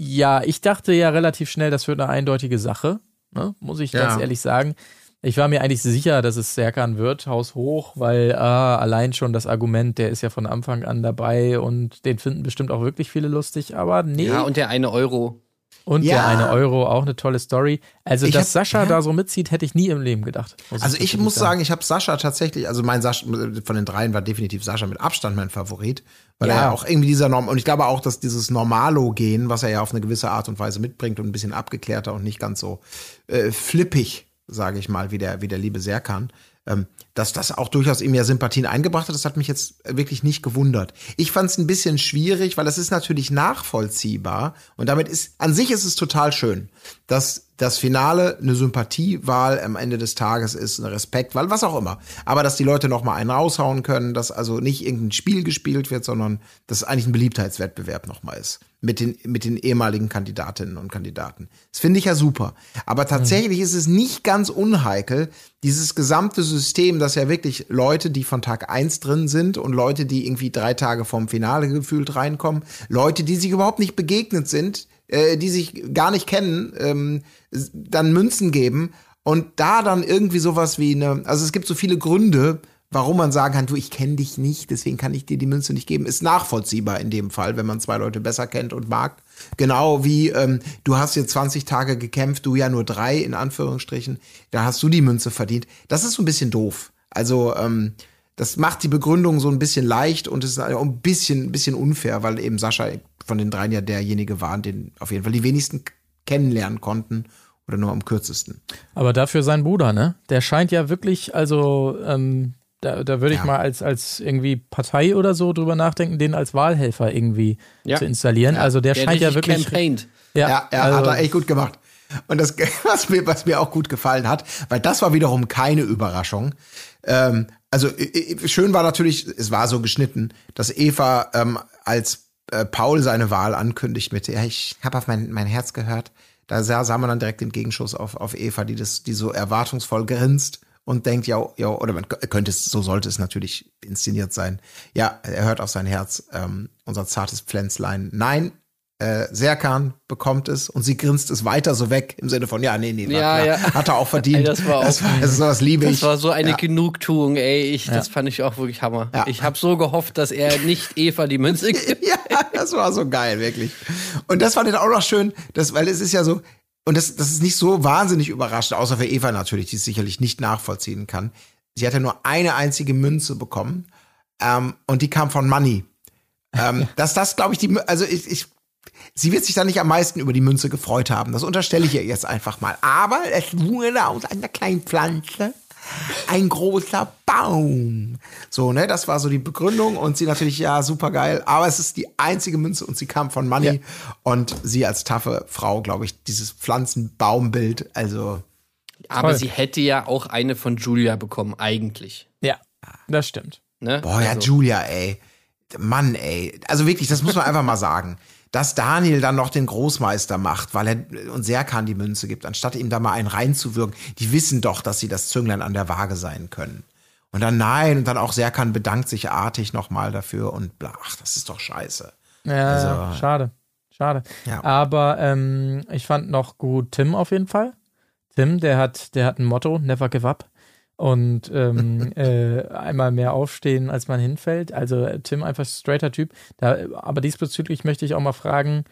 [SPEAKER 5] ja, ich dachte ja relativ schnell, das wird eine eindeutige Sache, ne? muss ich ganz ehrlich sagen. Ich war mir eigentlich sicher, dass es Serkan wird, Haus hoch, weil ah, allein schon das Argument, der ist ja von Anfang an dabei und den finden bestimmt auch wirklich viele lustig, aber nee.
[SPEAKER 6] Ja, und der eine Euro.
[SPEAKER 5] Und
[SPEAKER 1] Ja.
[SPEAKER 5] der eine Euro, auch eine tolle Story. Also,
[SPEAKER 1] Ich
[SPEAKER 5] dass
[SPEAKER 1] hab-
[SPEAKER 5] Sascha
[SPEAKER 1] ja.
[SPEAKER 5] da so mitzieht, hätte ich nie im Leben gedacht.
[SPEAKER 1] Also ich muss sagen, ich habe Sascha tatsächlich, also mein Sascha von den dreien war definitiv Sascha mit Abstand mein Favorit, weil
[SPEAKER 5] Ja.
[SPEAKER 1] er ja auch irgendwie dieser Norm und ich glaube auch, dass dieses Normalo-Gen, was er ja auf eine gewisse Art und Weise mitbringt und ein bisschen abgeklärter und nicht ganz so äh, flippig, sage ich mal, wie der wie der liebe Serkan, ähm, dass das auch durchaus ihm ja Sympathien eingebracht hat, das hat mich jetzt wirklich nicht gewundert. Ich fand es ein bisschen schwierig, weil das ist natürlich nachvollziehbar und damit ist an sich ist es total schön, dass das Finale eine Sympathiewahl am Ende des Tages ist, eine Respektwahl, was auch immer. Aber dass die Leute noch mal einen raushauen können, dass also nicht irgendein Spiel gespielt wird, sondern dass es eigentlich ein Beliebtheitswettbewerb noch mal ist mit den mit den ehemaligen Kandidatinnen und Kandidaten. Das finde ich ja super. Aber tatsächlich ist es nicht ganz unheikel, dieses gesamte System, dass ja wirklich Leute, die von Tag eins drin sind und Leute, die irgendwie drei Tage vorm Finale gefühlt reinkommen, Leute, die sich überhaupt nicht begegnet sind, äh, die sich gar nicht kennen, ähm, dann Münzen geben und da dann irgendwie sowas wie eine, also es gibt so viele Gründe, warum man sagen kann, du, ich kenne dich nicht, deswegen kann ich dir die Münze nicht geben, ist nachvollziehbar in dem Fall, wenn man zwei Leute besser kennt und mag. Genau wie, ähm, du hast jetzt 20 Tage gekämpft, du ja nur drei, in Anführungsstrichen, da hast du die Münze verdient. Das ist so ein bisschen doof. Also, ähm, das macht die Begründung so ein bisschen leicht und es ist ein bisschen, ein bisschen unfair, weil eben Sascha von den dreien ja derjenige war, den auf jeden Fall die wenigsten kennenlernen konnten oder nur am kürzesten.
[SPEAKER 5] Aber dafür sein Bruder, ne? Der scheint ja wirklich, also, ähm, da, da würde ich
[SPEAKER 1] Ja.
[SPEAKER 5] mal als, als irgendwie Partei oder so drüber nachdenken, den als Wahlhelfer irgendwie
[SPEAKER 6] Ja.
[SPEAKER 5] zu installieren. Also der,
[SPEAKER 6] Der
[SPEAKER 5] scheint ja wirklich.
[SPEAKER 6] campaigned.
[SPEAKER 1] Ja, er
[SPEAKER 5] also,
[SPEAKER 1] hat er echt gut gemacht. Und das, was mir, was mir auch gut gefallen hat, weil das war wiederum keine Überraschung. Ähm, also schön war natürlich, es war so geschnitten, dass Eva ähm, als äh, Paul seine Wahl ankündigt mit, ja, ich habe auf mein, mein Herz gehört. Da sah, sah man dann direkt den Gegenschuss auf, auf Eva, die das, die so erwartungsvoll grinst und denkt, ja, ja, oder man könnte es, so sollte es natürlich inszeniert sein. Ja, er hört auf sein Herz, ähm, unser zartes Pflänzlein. Nein, äh, Serkan bekommt es und sie grinst es weiter so weg im Sinne von, ja, nee, nee,
[SPEAKER 6] Ja, ja.
[SPEAKER 1] hat er auch verdient.
[SPEAKER 6] Ey, das war auch-
[SPEAKER 1] das, war, das, sowas liebe ich.
[SPEAKER 6] Das war so eine
[SPEAKER 1] ja.
[SPEAKER 6] Genugtuung, ey. Ich, Das fand ich auch wirklich Hammer. Ich habe so gehofft, dass er nicht Eva die Münze gibt.
[SPEAKER 1] Ja, das war so geil, wirklich. Und das fand ich auch noch schön, dass, weil es ist ja so, und das, das ist nicht so wahnsinnig überraschend, außer für Eva natürlich, die es sicherlich nicht nachvollziehen kann. Sie hat ja nur eine einzige Münze bekommen ähm, und die kam von Money. Ähm, dass das, glaube ich, die, also ich, ich, sie wird sich da nicht am meisten über die Münze gefreut haben. Das unterstelle ich ihr jetzt einfach mal. Aber es wurde aus einer kleinen Pflanze ein großer Baum. So, ne, das war so die Begründung und sie natürlich, ja, super geil. Aber es ist die einzige Münze und sie kam von Money und sie als taffe Frau, glaube ich, dieses Pflanzenbaumbild, also,
[SPEAKER 6] Aber
[SPEAKER 5] Toll.
[SPEAKER 6] sie hätte ja auch eine von Julia bekommen, eigentlich.
[SPEAKER 5] ja, das stimmt.
[SPEAKER 6] Ne?
[SPEAKER 1] boah, ja,
[SPEAKER 6] Also,
[SPEAKER 1] Julia, ey. Mann, ey. Also wirklich, das muss man einfach mal sagen. Dass Daniel dann noch den Großmeister macht, weil er und Serkan die Münze gibt, anstatt ihm da mal einen reinzuwirken. Die wissen doch, dass sie das Zünglein an der Waage sein können. Und dann nein, und dann auch Serkan bedankt sich artig nochmal dafür und bla, ach, das ist doch scheiße.
[SPEAKER 5] Ja,
[SPEAKER 1] Also-
[SPEAKER 5] schade. Schade.
[SPEAKER 1] Ja.
[SPEAKER 5] Aber ähm, ich fand noch gut Tim auf jeden Fall. Tim, der hat, der hat ein Motto, never give up. Und ähm, äh, einmal mehr aufstehen, als man hinfällt. Also äh, Tim einfach straighter Typ. Da, aber diesbezüglich möchte ich auch mal fragen,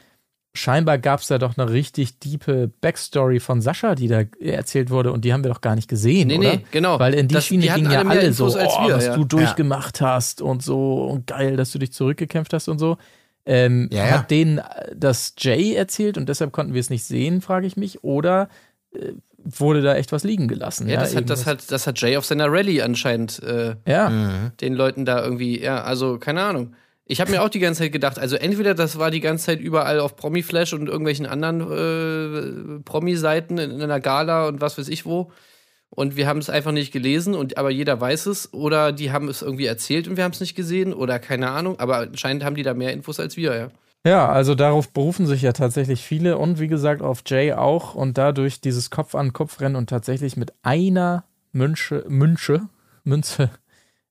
[SPEAKER 5] scheinbar gab es da doch eine richtig diepe Backstory von Sascha, die da erzählt wurde und die haben wir doch gar nicht gesehen,
[SPEAKER 6] Nee,
[SPEAKER 5] oder?
[SPEAKER 6] nee, genau.
[SPEAKER 5] Weil in die
[SPEAKER 6] Das-
[SPEAKER 5] Schiene
[SPEAKER 6] die
[SPEAKER 5] gingen ja
[SPEAKER 6] alle
[SPEAKER 5] alle so, oh,
[SPEAKER 6] wir,
[SPEAKER 5] was
[SPEAKER 6] ja.
[SPEAKER 5] du durchgemacht hast und so und geil, dass du dich zurückgekämpft hast und so. Ähm,
[SPEAKER 1] Ja, ja.
[SPEAKER 5] Hat denen das Jay erzählt und deshalb konnten wir es nicht sehen, frage ich mich, oder äh, wurde da echt was liegen gelassen?
[SPEAKER 6] Ja, das, hat, das, hat, das hat Jay auf seiner Rallye anscheinend äh,
[SPEAKER 5] ja.
[SPEAKER 6] den Leuten da irgendwie, ja, also keine Ahnung. Ich habe mir auch die ganze Zeit gedacht, also entweder das war die ganze Zeit überall auf Promi-Flash und irgendwelchen anderen äh, Promi-Seiten in, in einer Gala und was weiß ich wo. Und wir haben es einfach nicht gelesen, und, aber jeder weiß es. Oder die haben es irgendwie erzählt und wir haben es nicht gesehen. Oder keine Ahnung. Aber anscheinend haben die da mehr Infos als wir, ja.
[SPEAKER 5] Ja, also darauf berufen sich ja tatsächlich viele und wie gesagt auf Jay auch und dadurch dieses Kopf an Kopf rennen und tatsächlich mit einer Münche, Münche, Münze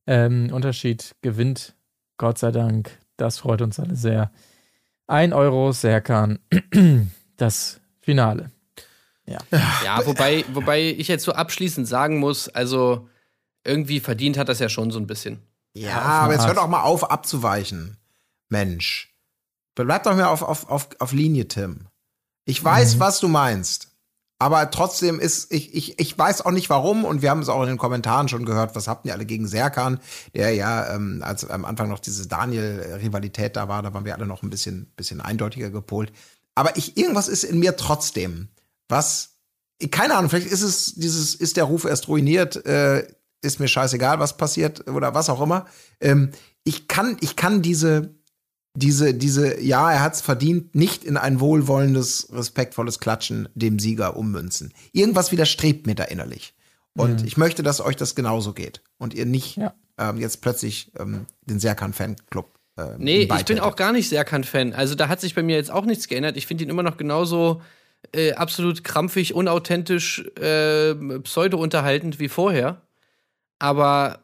[SPEAKER 5] ähm, Unterschied gewinnt. Gott sei Dank, das freut uns alle sehr. Ein Euro Serkan, das Finale.
[SPEAKER 6] Ja, wobei, wobei ich jetzt so abschließend sagen muss, also irgendwie verdient hat das ja schon so ein bisschen.
[SPEAKER 1] Ja,
[SPEAKER 5] Ja,
[SPEAKER 1] aber jetzt hört auch mal auf, abzuweichen. Mensch. Bleib doch mal auf, auf, auf, auf Linie, Tim. Ich weiß, was du meinst. Aber trotzdem ist, ich, ich, ich weiß auch nicht warum, und wir haben es auch in den Kommentaren schon gehört, was habt ihr alle gegen Serkan, der ja, ähm, als am Anfang noch diese Daniel-Rivalität da war, da waren wir alle noch ein bisschen, bisschen eindeutiger gepolt. Aber ich, irgendwas ist in mir trotzdem, was, keine Ahnung, vielleicht ist es dieses, ist der Ruf erst ruiniert, äh, ist mir scheißegal, was passiert oder was auch immer. Ähm, ich kann, ich kann diese, diese, diese, ja, er hat's verdient, nicht in ein wohlwollendes, respektvolles Klatschen dem Sieger ummünzen. Irgendwas widerstrebt mir da innerlich. Und mhm. ich möchte, dass euch das genauso geht. Und ihr nicht ja. ähm, jetzt plötzlich ähm, den Serkan-Fanclub.
[SPEAKER 6] Äh, nee, ich bin auch gar nicht Serkan-Fan. Also da hat sich bei mir jetzt auch nichts geändert. Ich finde ihn immer noch genauso äh, absolut krampfig, unauthentisch, äh, pseudo-unterhaltend wie vorher. Aber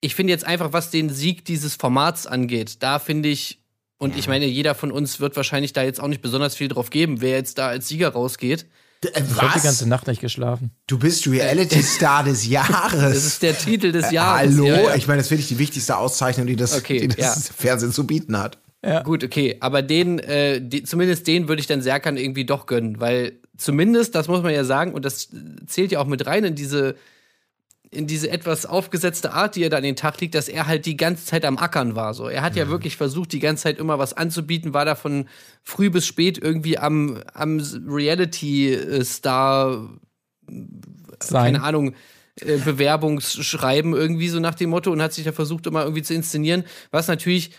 [SPEAKER 6] ich finde jetzt einfach, was den Sieg dieses Formats angeht, da finde ich, und ja. ich meine, jeder von uns wird wahrscheinlich da jetzt auch nicht besonders viel drauf geben, wer jetzt da als Sieger rausgeht.
[SPEAKER 5] Äh, ich habe die ganze Nacht nicht geschlafen.
[SPEAKER 1] Du bist Reality-Star des Jahres.
[SPEAKER 6] Das ist der Titel des Jahres.
[SPEAKER 1] Hallo? Ja, ja. Ich meine, das finde ich die wichtigste Auszeichnung, die das, okay, die das Fernsehen zu bieten hat.
[SPEAKER 6] Ja. Gut, okay, aber den, äh, die, zumindest den würde ich dann Serkan irgendwie doch gönnen, weil zumindest, das muss man ja sagen, und das zählt ja auch mit rein in diese in diese etwas aufgesetzte Art, die er da an den Tag liegt, dass er halt die ganze Zeit am Ackern war. So, er hat mhm. ja wirklich versucht, die ganze Zeit immer was anzubieten, war da von früh bis spät irgendwie am, am Reality-Star, keine Ahnung, äh, Bewerbungsschreiben irgendwie so nach dem Motto und hat sich da versucht, immer irgendwie zu inszenieren, was natürlich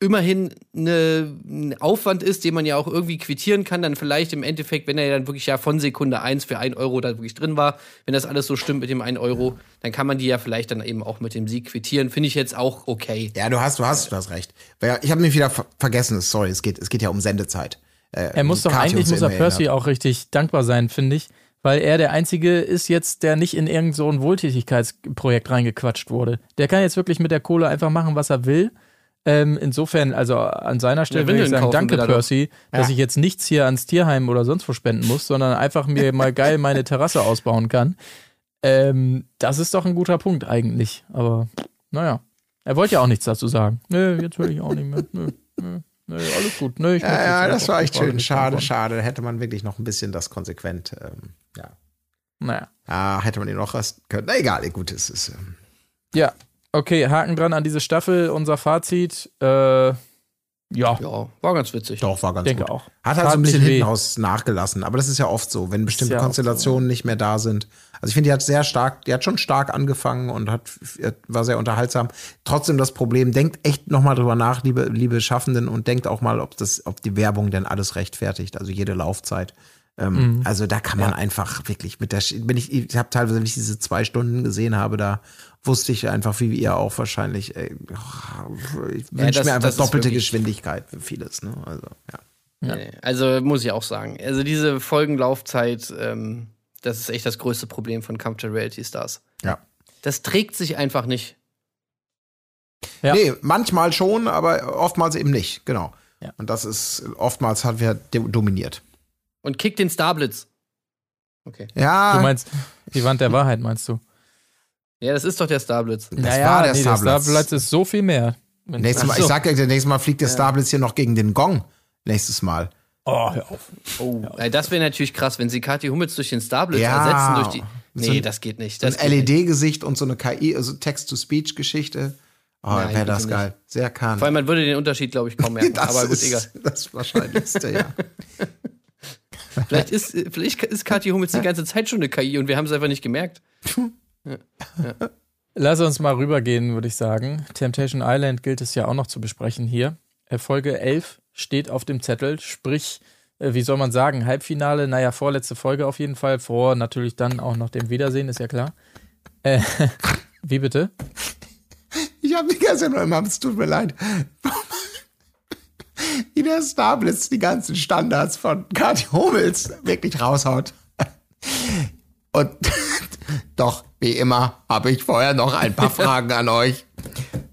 [SPEAKER 6] immerhin eine, ein Aufwand ist, den man ja auch irgendwie quittieren kann, dann vielleicht im Endeffekt, wenn er dann wirklich ja von Sekunde eins für ein Euro da wirklich drin war, wenn das alles so stimmt mit dem ein Euro, dann kann man die ja vielleicht dann eben auch mit dem Sieg quittieren. Finde ich jetzt auch okay.
[SPEAKER 1] Ja, du hast, du hast, du hast recht. Ich habe mich wieder vergessen, sorry, es geht, es geht ja um Sendezeit.
[SPEAKER 5] Äh, er muss doch eigentlich, muss er Percy auch richtig dankbar sein, finde ich weil er der Einzige ist jetzt, der nicht in irgendein so ein Wohltätigkeitsprojekt reingequatscht wurde. Der kann jetzt wirklich mit der Kohle einfach machen, was er will. Ähm, insofern, also an seiner Stelle würde ich sagen, danke Percy, ja. dass ich jetzt nichts hier ans Tierheim oder sonst wo spenden muss, sondern einfach mir mal geil meine Terrasse ausbauen kann. Ähm, das ist doch ein guter Punkt eigentlich. Aber naja, er wollte ja auch nichts dazu sagen. Nö, jetzt will ich auch nicht mehr. Nö, nö. Nö, alles gut. Nö,
[SPEAKER 1] ich ja, ja das war echt schön. Schade, schade. Hätte man wirklich noch ein bisschen das konsequent, ähm, ja.
[SPEAKER 5] Naja.
[SPEAKER 1] Ja, hätte man ihn noch rasten können. Na egal, gut, es ist. Ähm,
[SPEAKER 5] ja, Okay, Haken dran an diese Staffel. Unser Fazit. Äh, ja.
[SPEAKER 6] ja, war ganz witzig.
[SPEAKER 1] Doch, war ganz
[SPEAKER 5] Denke
[SPEAKER 1] gut.
[SPEAKER 5] auch.
[SPEAKER 1] Hat halt so ein bisschen hinten aus nachgelassen, aber das ist ja oft so, wenn bestimmte ja Konstellationen so. nicht mehr da sind. Also ich finde, die hat sehr stark, die hat schon stark angefangen und hat war sehr unterhaltsam. Trotzdem das Problem, denkt echt noch mal drüber nach, liebe liebe Schaffenden und denkt auch mal, ob das ob die Werbung denn alles rechtfertigt, also jede Laufzeit. Ähm, mhm. Also da kann man ja. einfach wirklich mit der, wenn ich, ich habe teilweise, wenn ich diese zwei Stunden gesehen habe, da wusste ich einfach, wie ihr auch wahrscheinlich, ey, ich wünsche ja, mir einfach doppelte Geschwindigkeit für vieles. Ne? Also, ja.
[SPEAKER 6] ja. Also muss ich auch sagen. Also diese Folgenlaufzeit, ähm, das ist echt das größte Problem von Kampf der Reality Stars.
[SPEAKER 1] Ja.
[SPEAKER 6] Das trägt sich einfach nicht.
[SPEAKER 1] Ja. Nee, manchmal schon, aber oftmals eben nicht, genau. Ja. Und das ist, oftmals hat wir dominiert.
[SPEAKER 6] Und kickt den Starblitz.
[SPEAKER 5] Okay. Ja. Du meinst, die Wand der Wahrheit, meinst du?
[SPEAKER 6] Ja, das ist doch der Starblitz.
[SPEAKER 5] Das naja, war der nee, Starblitz. Der Starblitz ist so viel mehr.
[SPEAKER 1] Nächstes Mal, so. Ich sag ja, nächstes Mal fliegt der Starblitz hier noch gegen den Gong. Nächstes Mal.
[SPEAKER 5] Oh, hör auf.
[SPEAKER 6] Oh, ja. das wäre natürlich krass, wenn sie Kathi Hummels durch den Starblitz ja. ersetzen. Durch die nee, so ein, das geht nicht. Das
[SPEAKER 1] ein LED-Gesicht und so eine KI, also Text-to-Speech-Geschichte. Oh, wäre das geil. Nicht. Sehr kann.
[SPEAKER 6] Vor allem, man würde den Unterschied, glaube ich, kaum merken.
[SPEAKER 1] das Aber gut, ist egal. das Wahrscheinlichste, ja.
[SPEAKER 6] vielleicht ist, vielleicht ist Kathi Hummels die ganze Zeit schon eine KI und wir haben es einfach nicht gemerkt. Ja.
[SPEAKER 5] Ja. Lass uns mal rübergehen, würde ich sagen. Temptation Island gilt es ja auch noch zu besprechen hier. Äh, Folge 11 steht auf dem Zettel, sprich, äh, wie soll man sagen, Halbfinale, naja, vorletzte Folge auf jeden Fall, vor natürlich dann auch noch dem Wiedersehen, ist ja klar. Äh, wie bitte?
[SPEAKER 1] Ich habe die ganze Zeit nur immer, es tut mir leid. Wie der Starblitz die ganzen Standards von Kati Hummels wirklich raushaut. Und doch, wie immer, habe ich vorher noch ein paar Fragen an euch.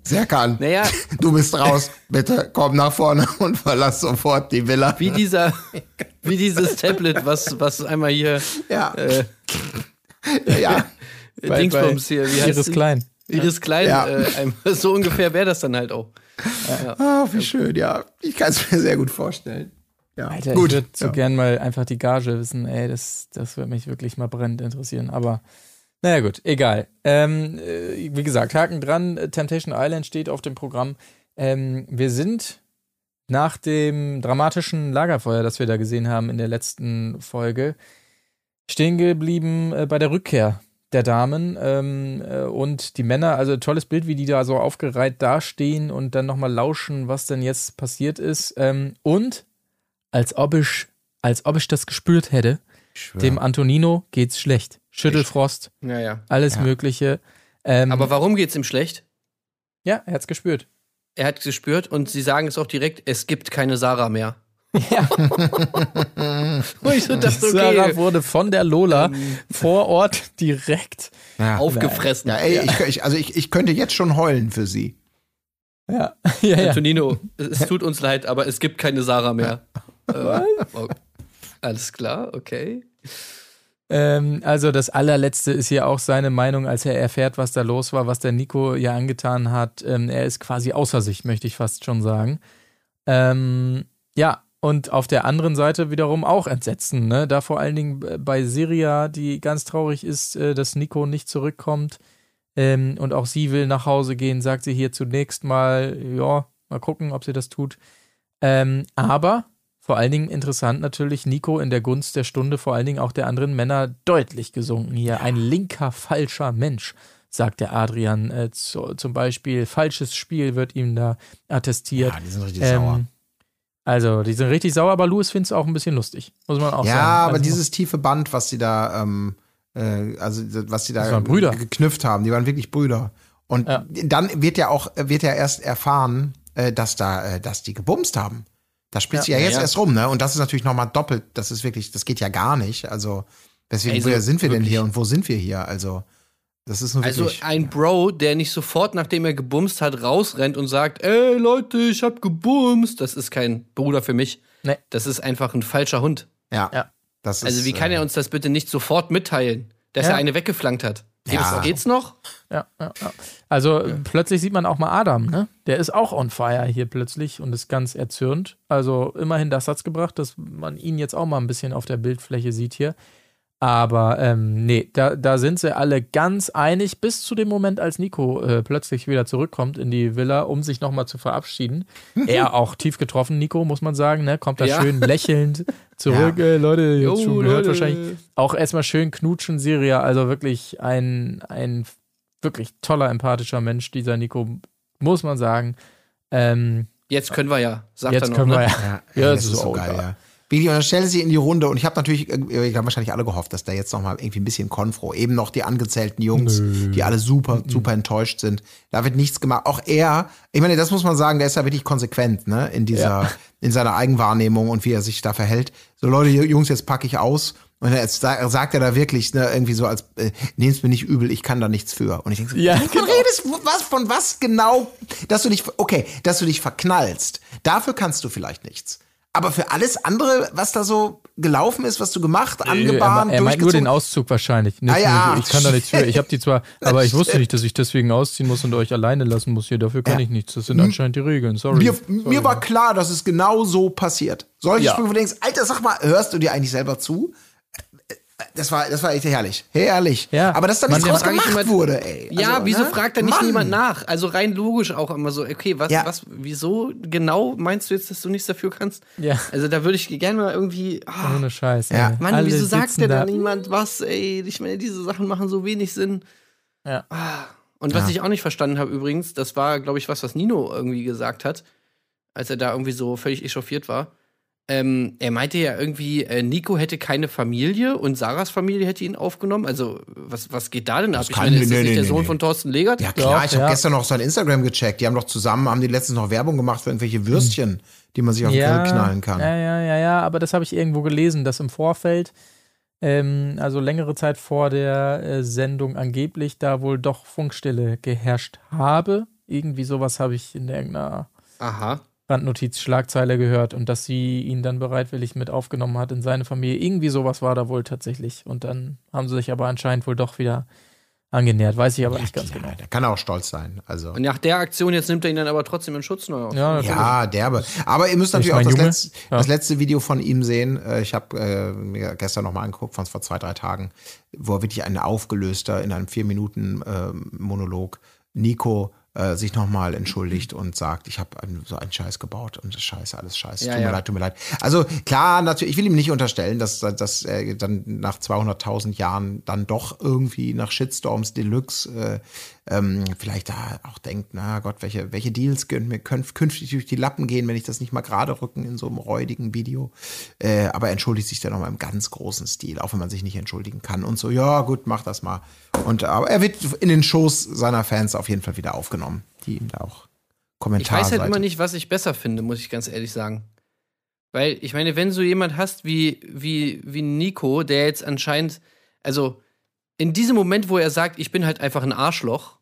[SPEAKER 1] Serkan, naja. du bist raus. Bitte komm nach vorne und verlass sofort die Villa.
[SPEAKER 6] Wie dieser, wie dieses Tablet, was, was einmal hier.
[SPEAKER 1] Ja. Äh, ja.
[SPEAKER 6] Dingsbums hier. Wie
[SPEAKER 5] Iris Klein.
[SPEAKER 6] Iris Klein. Ja. Äh, so ungefähr wäre das dann halt auch.
[SPEAKER 1] Ja. Ah, wie schön, ja. Ich kann es mir sehr gut vorstellen. Ja.
[SPEAKER 5] Alter,
[SPEAKER 1] Gut.
[SPEAKER 5] ich würde so
[SPEAKER 1] ja.
[SPEAKER 5] gern mal einfach die Gage wissen, ey, das, das würde mich wirklich mal brennend interessieren. Aber naja gut, egal. Ähm, äh, wie gesagt, Haken dran, Temptation Island steht auf dem Programm. Ähm, wir sind nach dem dramatischen Lagerfeuer, das wir da gesehen haben in der letzten Folge, stehen geblieben äh, bei der Rückkehr der Damen ähm, äh, und die Männer. Also tolles Bild, wie die da so aufgereiht dastehen und dann nochmal lauschen, was denn jetzt passiert ist. Ähm, und als ob ich, als ob ich das gespürt hätte, dem Antonino geht's schlecht. Schüttelfrost,
[SPEAKER 6] Naja.
[SPEAKER 5] alles
[SPEAKER 1] Ja.
[SPEAKER 5] Mögliche. Ähm,
[SPEAKER 6] Aber warum geht's ihm schlecht?
[SPEAKER 5] ja, er hat's gespürt.
[SPEAKER 6] Er hat gespürt und sie sagen es auch direkt, es gibt keine Sarah mehr.
[SPEAKER 5] Ja.
[SPEAKER 6] Ich so dachte,
[SPEAKER 5] Sarah
[SPEAKER 6] okay,
[SPEAKER 5] wurde von der Lola vor Ort direkt.
[SPEAKER 1] Ja.
[SPEAKER 6] aufgefressen.
[SPEAKER 1] Ja, ey, Ich, ich, also ich, ich könnte jetzt schon heulen für sie.
[SPEAKER 5] Ja, ja, ja.
[SPEAKER 6] Antonino, es tut uns leid, aber es gibt keine Sarah mehr. äh, oh, alles klar, okay.
[SPEAKER 5] Ähm, also das allerletzte ist hier auch seine Meinung, als er erfährt, was da los war, was der Nico ja angetan hat. Ähm, er ist quasi außer sich, möchte ich fast schon sagen. Ähm, ja, und auf der anderen Seite wiederum auch Entsetzen, ne? Da vor allen Dingen bei Siria, die ganz traurig ist, äh, dass Nico nicht zurückkommt. Ähm, und auch sie will nach Hause gehen, sagt sie hier zunächst mal, ja, mal gucken, ob sie das tut. Ähm, aber vor allen Dingen interessant natürlich, Nico in der Gunst der Stunde, vor allen Dingen auch der anderen Männer, deutlich gesunken hier. Ein linker, falscher Mensch, sagt der Adrian äh, zu, zum Beispiel. Falsches Spiel wird ihm da attestiert.
[SPEAKER 1] Ja, die sind richtig
[SPEAKER 5] Ähm,
[SPEAKER 1] sauer.
[SPEAKER 5] Also, die sind richtig sauer, aber Louis findet es auch ein bisschen lustig, muss man auch
[SPEAKER 1] Ja,
[SPEAKER 5] sagen.
[SPEAKER 1] aber
[SPEAKER 5] also,
[SPEAKER 1] dieses tiefe Band, was sie da, ähm, äh, also was sie da geknüpft haben, die waren wirklich Brüder. Und
[SPEAKER 5] Ja.
[SPEAKER 1] dann wird ja auch, wird ja erst erfahren, äh, dass da, äh, dass die gebumst haben. Das spielt sich ja,
[SPEAKER 6] Ja,
[SPEAKER 1] jetzt
[SPEAKER 6] ja.
[SPEAKER 1] erst rum, ne? Und das ist natürlich nochmal doppelt. Das ist wirklich, das geht ja gar nicht. Also, weswegen,
[SPEAKER 6] Also,
[SPEAKER 1] woher sind wir denn
[SPEAKER 6] wirklich.
[SPEAKER 1] hier und wo sind wir hier? Also, das ist nur
[SPEAKER 6] Also
[SPEAKER 1] wirklich.
[SPEAKER 6] ein Bro, der nicht sofort, nachdem er gebumst hat, rausrennt und sagt, ey Leute, ich hab gebumst, das ist kein Bruder für mich.
[SPEAKER 5] Nee.
[SPEAKER 6] Das ist einfach ein falscher Hund.
[SPEAKER 1] ja,
[SPEAKER 5] Ja.
[SPEAKER 1] Das ist,
[SPEAKER 6] Also wie kann
[SPEAKER 1] äh,
[SPEAKER 6] er uns das bitte nicht sofort mitteilen, dass
[SPEAKER 5] Ja.
[SPEAKER 6] er eine weggeflankt hat? Geht's,
[SPEAKER 1] Ja.
[SPEAKER 6] geht's noch?
[SPEAKER 5] Ja, ja, ja. Also plötzlich sieht man auch mal Adam, ne? Der ist auch on fire hier plötzlich und ist ganz erzürnt. Also immerhin das Satz gebracht, dass man ihn jetzt auch mal ein bisschen auf der Bildfläche sieht hier. Aber ähm, nee, da, da sind sie alle ganz einig, bis zu dem Moment, als Nico äh, plötzlich wieder zurückkommt in die Villa, um sich nochmal zu verabschieden. er auch tief getroffen, Nico, muss man sagen, ne? Kommt da
[SPEAKER 6] Ja.
[SPEAKER 5] schön lächelnd zurück. Äh, Leute, jetzt
[SPEAKER 6] Jo,
[SPEAKER 5] schon gehört
[SPEAKER 6] Leute.
[SPEAKER 5] wahrscheinlich. Auch erstmal schön knutschen, Syria. Also wirklich ein, ein wirklich toller, empathischer Mensch, dieser Nico, muss man sagen. Ähm,
[SPEAKER 6] Jetzt können wir ja, sagt
[SPEAKER 5] jetzt
[SPEAKER 6] er noch.
[SPEAKER 5] können wir
[SPEAKER 6] ne?
[SPEAKER 5] ja.
[SPEAKER 1] Ja,
[SPEAKER 5] Ja,
[SPEAKER 1] das ist so
[SPEAKER 5] auch
[SPEAKER 1] geil, ja. Billy, und dann stellen sie in die Runde und ich habe natürlich, äh, ich habe wahrscheinlich alle gehofft, dass da jetzt nochmal irgendwie ein bisschen Konfro, eben noch die angezählten Jungs, die alle super, super enttäuscht sind. Da wird nichts gemacht. Auch er, ich meine, das muss man sagen, der ist ja wirklich konsequent, ne, in dieser,
[SPEAKER 5] Ja.
[SPEAKER 1] in seiner Eigenwahrnehmung und wie er sich da verhält. So, Leute, Jungs, jetzt packe ich aus. Und jetzt sa- sagt er da wirklich, ne, irgendwie so als, äh, nehmt's mir nicht übel, ich kann da nichts für. Und ich denke so,
[SPEAKER 5] Ja, genau.
[SPEAKER 1] redest, was, von was genau, dass du dich, okay, dass du dich verknallst. Dafür kannst du vielleicht nichts. Aber für alles andere, was da so gelaufen ist, was du gemacht, angebahnt,
[SPEAKER 5] er, er meint nur den Auszug wahrscheinlich. Nicht,
[SPEAKER 1] Ah ja,
[SPEAKER 5] nur, ich kann da nichts für. Ich habe die zwar, aber ich wusste nicht, dass ich deswegen ausziehen muss und euch alleine lassen muss hier. Dafür kann
[SPEAKER 1] Ja.
[SPEAKER 5] ich nichts. Das sind anscheinend die Regeln. Sorry.
[SPEAKER 1] Mir,
[SPEAKER 5] Sorry.
[SPEAKER 1] mir war klar, dass es genau so passiert. Solche
[SPEAKER 5] Ja.
[SPEAKER 1] Sprüche, wo du denkst, Alter, sag mal, hörst du dir eigentlich selber zu? Das war, das war echt herrlich. Herrlich.
[SPEAKER 5] Ja.
[SPEAKER 1] Aber dass da nichts draus gemacht
[SPEAKER 6] immer-
[SPEAKER 1] wurde, ey.
[SPEAKER 6] Ja,
[SPEAKER 1] Also,
[SPEAKER 6] wieso
[SPEAKER 1] ne?
[SPEAKER 6] fragt da nicht
[SPEAKER 1] Mann.
[SPEAKER 6] niemand nach? Also rein logisch auch immer so, okay, was,
[SPEAKER 1] Ja.
[SPEAKER 6] was, wieso genau meinst du jetzt, dass du nichts dafür kannst?
[SPEAKER 5] Ja.
[SPEAKER 6] Also da würde ich gerne mal irgendwie, ah,
[SPEAKER 5] Ohne Scheiß.
[SPEAKER 1] Ja.
[SPEAKER 5] ey.
[SPEAKER 6] Mann,
[SPEAKER 5] Alle
[SPEAKER 6] wieso sagt denn da
[SPEAKER 5] da?
[SPEAKER 6] niemand was, ey? Ich meine, diese Sachen machen so wenig Sinn.
[SPEAKER 5] Ja.
[SPEAKER 6] Und was
[SPEAKER 1] Ja.
[SPEAKER 6] ich auch nicht verstanden habe übrigens, das war, glaube ich, was, was Nino irgendwie gesagt hat, als er da irgendwie so völlig echauffiert war. Ähm, er meinte ja irgendwie, äh, Nico hätte keine Familie und Sarahs Familie hätte ihn aufgenommen. Also, was, was geht da denn ab?
[SPEAKER 1] Das
[SPEAKER 6] Ich
[SPEAKER 1] kann-
[SPEAKER 6] meine, ist
[SPEAKER 1] nee,
[SPEAKER 6] das
[SPEAKER 1] nee,
[SPEAKER 6] nicht der
[SPEAKER 1] nee,
[SPEAKER 6] Sohn
[SPEAKER 1] nee.
[SPEAKER 6] von Thorsten Legert?
[SPEAKER 1] Ja klar,
[SPEAKER 5] Doch,
[SPEAKER 1] ich habe
[SPEAKER 5] ja.
[SPEAKER 1] gestern noch sein Instagram gecheckt. Die haben doch zusammen, haben die letztens noch Werbung gemacht für irgendwelche Würstchen, die man sich auf den Grill knallen kann.
[SPEAKER 5] Ja, ja, ja, ja, aber das habe ich irgendwo gelesen, dass im Vorfeld, ähm, also längere Zeit vor der äh, Sendung angeblich da wohl doch Funkstille geherrscht habe. Irgendwie sowas habe ich in irgendeiner
[SPEAKER 6] Aha.
[SPEAKER 5] Randnotiz Schlagzeile gehört und dass sie ihn dann bereitwillig mit aufgenommen hat in seine Familie. Irgendwie sowas war da wohl tatsächlich. Und dann haben sie sich aber anscheinend wohl doch wieder angenähert, weiß ich aber nicht ganz
[SPEAKER 1] ja,
[SPEAKER 5] genau.
[SPEAKER 1] Der kann auch stolz sein. Also.
[SPEAKER 6] Und nach der Aktion jetzt nimmt er ihn dann aber trotzdem in Schutz neu auf.
[SPEAKER 5] Ja,
[SPEAKER 1] Ja, derbe. Aber ihr müsst natürlich auch das, letzte,
[SPEAKER 5] Ja.
[SPEAKER 1] das letzte Video von ihm sehen. Äh, Ich habe äh, mir gestern nochmal angeguckt, von vor zwei, drei Tagen, wo er wirklich ein aufgelöster in einem vier Minuten äh, Monolog Nico äh, sich nochmal entschuldigt und sagt, ich habe so einen Scheiß gebaut und das scheiße, alles scheiße.
[SPEAKER 6] Ja,
[SPEAKER 1] tut mir
[SPEAKER 6] ja.
[SPEAKER 1] leid, tut mir leid. Also klar, natürlich, ich will ihm nicht unterstellen, dass, dass er dann nach 200.000 Jahren dann doch irgendwie nach Shitstorms Deluxe äh, ähm, vielleicht da auch denkt, na Gott, welche, welche Deals können mir künftig durch die Lappen gehen, wenn ich das nicht mal gerade rücken in so einem räudigen Video. Äh, aber er entschuldigt sich dann nochmal im ganz großen Stil, auch wenn man sich nicht entschuldigen kann. Und so, ja gut, mach das mal. Und aber er wird in den Shows seiner Fans auf jeden Fall wieder aufgenommen, die ihm da auch
[SPEAKER 6] Ich
[SPEAKER 1] Kommentare.
[SPEAKER 6] weiß halt immer nicht, was ich besser finde, muss ich ganz ehrlich sagen. Weil, ich meine, wenn du jemand hast wie, wie, wie Nico, der jetzt anscheinend, also in diesem Moment, wo er sagt, ich bin halt einfach ein Arschloch,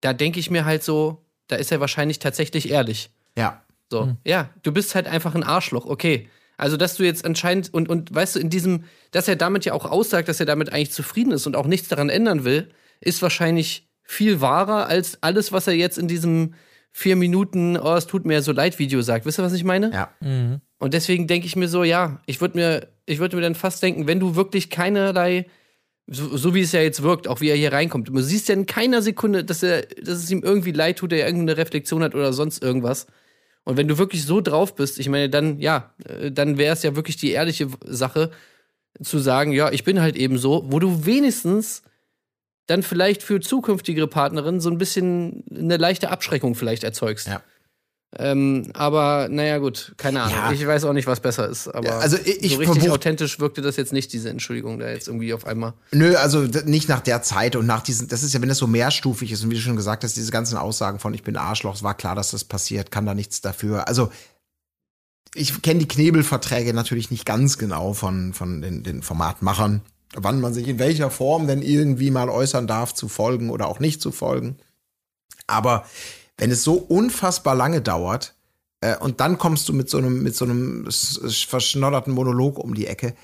[SPEAKER 6] da denke ich mir halt so, da ist er wahrscheinlich tatsächlich ehrlich.
[SPEAKER 1] Ja.
[SPEAKER 6] So, ja, du bist halt einfach ein Arschloch, okay. Also, dass du jetzt anscheinend, und, und weißt du, in diesem, dass er damit ja auch aussagt, dass er damit eigentlich zufrieden ist und auch nichts daran ändern will, ist wahrscheinlich viel wahrer als alles, was er jetzt in diesem vier Minuten, oh, es tut mir so leid Video sagt. Wisst ihr, was ich meine?
[SPEAKER 1] Ja.
[SPEAKER 6] Und deswegen denke ich mir so, ja, ich würde mir, ich würde mir dann fast denken, wenn du wirklich keinerlei, so, so wie es ja jetzt wirkt, auch wie er hier reinkommt, du siehst ja in keiner Sekunde, dass er, dass es ihm irgendwie leid tut, er irgendeine Reflexion hat oder sonst irgendwas. Und wenn du wirklich so drauf bist, ich meine, dann, ja, äh, dann wäre es ja wirklich die ehrliche Sache, zu sagen, ja, ich bin halt eben so, wo du wenigstens dann vielleicht für zukünftige Partnerinnen so ein bisschen eine leichte Abschreckung vielleicht erzeugst.
[SPEAKER 1] Ja.
[SPEAKER 6] Ähm, aber naja, gut, keine Ahnung.
[SPEAKER 1] Ja.
[SPEAKER 6] Ich weiß auch nicht, was besser ist. Aber
[SPEAKER 1] Ja, also ich- ich
[SPEAKER 6] so richtig authentisch wirkte das jetzt nicht, diese Entschuldigung da jetzt irgendwie auf einmal.
[SPEAKER 1] Nö, also nicht nach der Zeit und nach diesen, das ist ja, wenn das so mehrstufig ist und wie du schon gesagt hast, diese ganzen Aussagen von ich bin Arschloch, es war klar, dass das passiert, kann da nichts dafür. Also ich kenne die Knebelverträge natürlich nicht ganz genau von, von den, den Formatmachern, wann man sich in welcher Form denn irgendwie mal äußern darf, zu folgen oder auch nicht zu folgen. Aber wenn es so unfassbar lange dauert, äh, und dann kommst du mit so einem, mit so einem verschnodderten Monolog um die Ecke,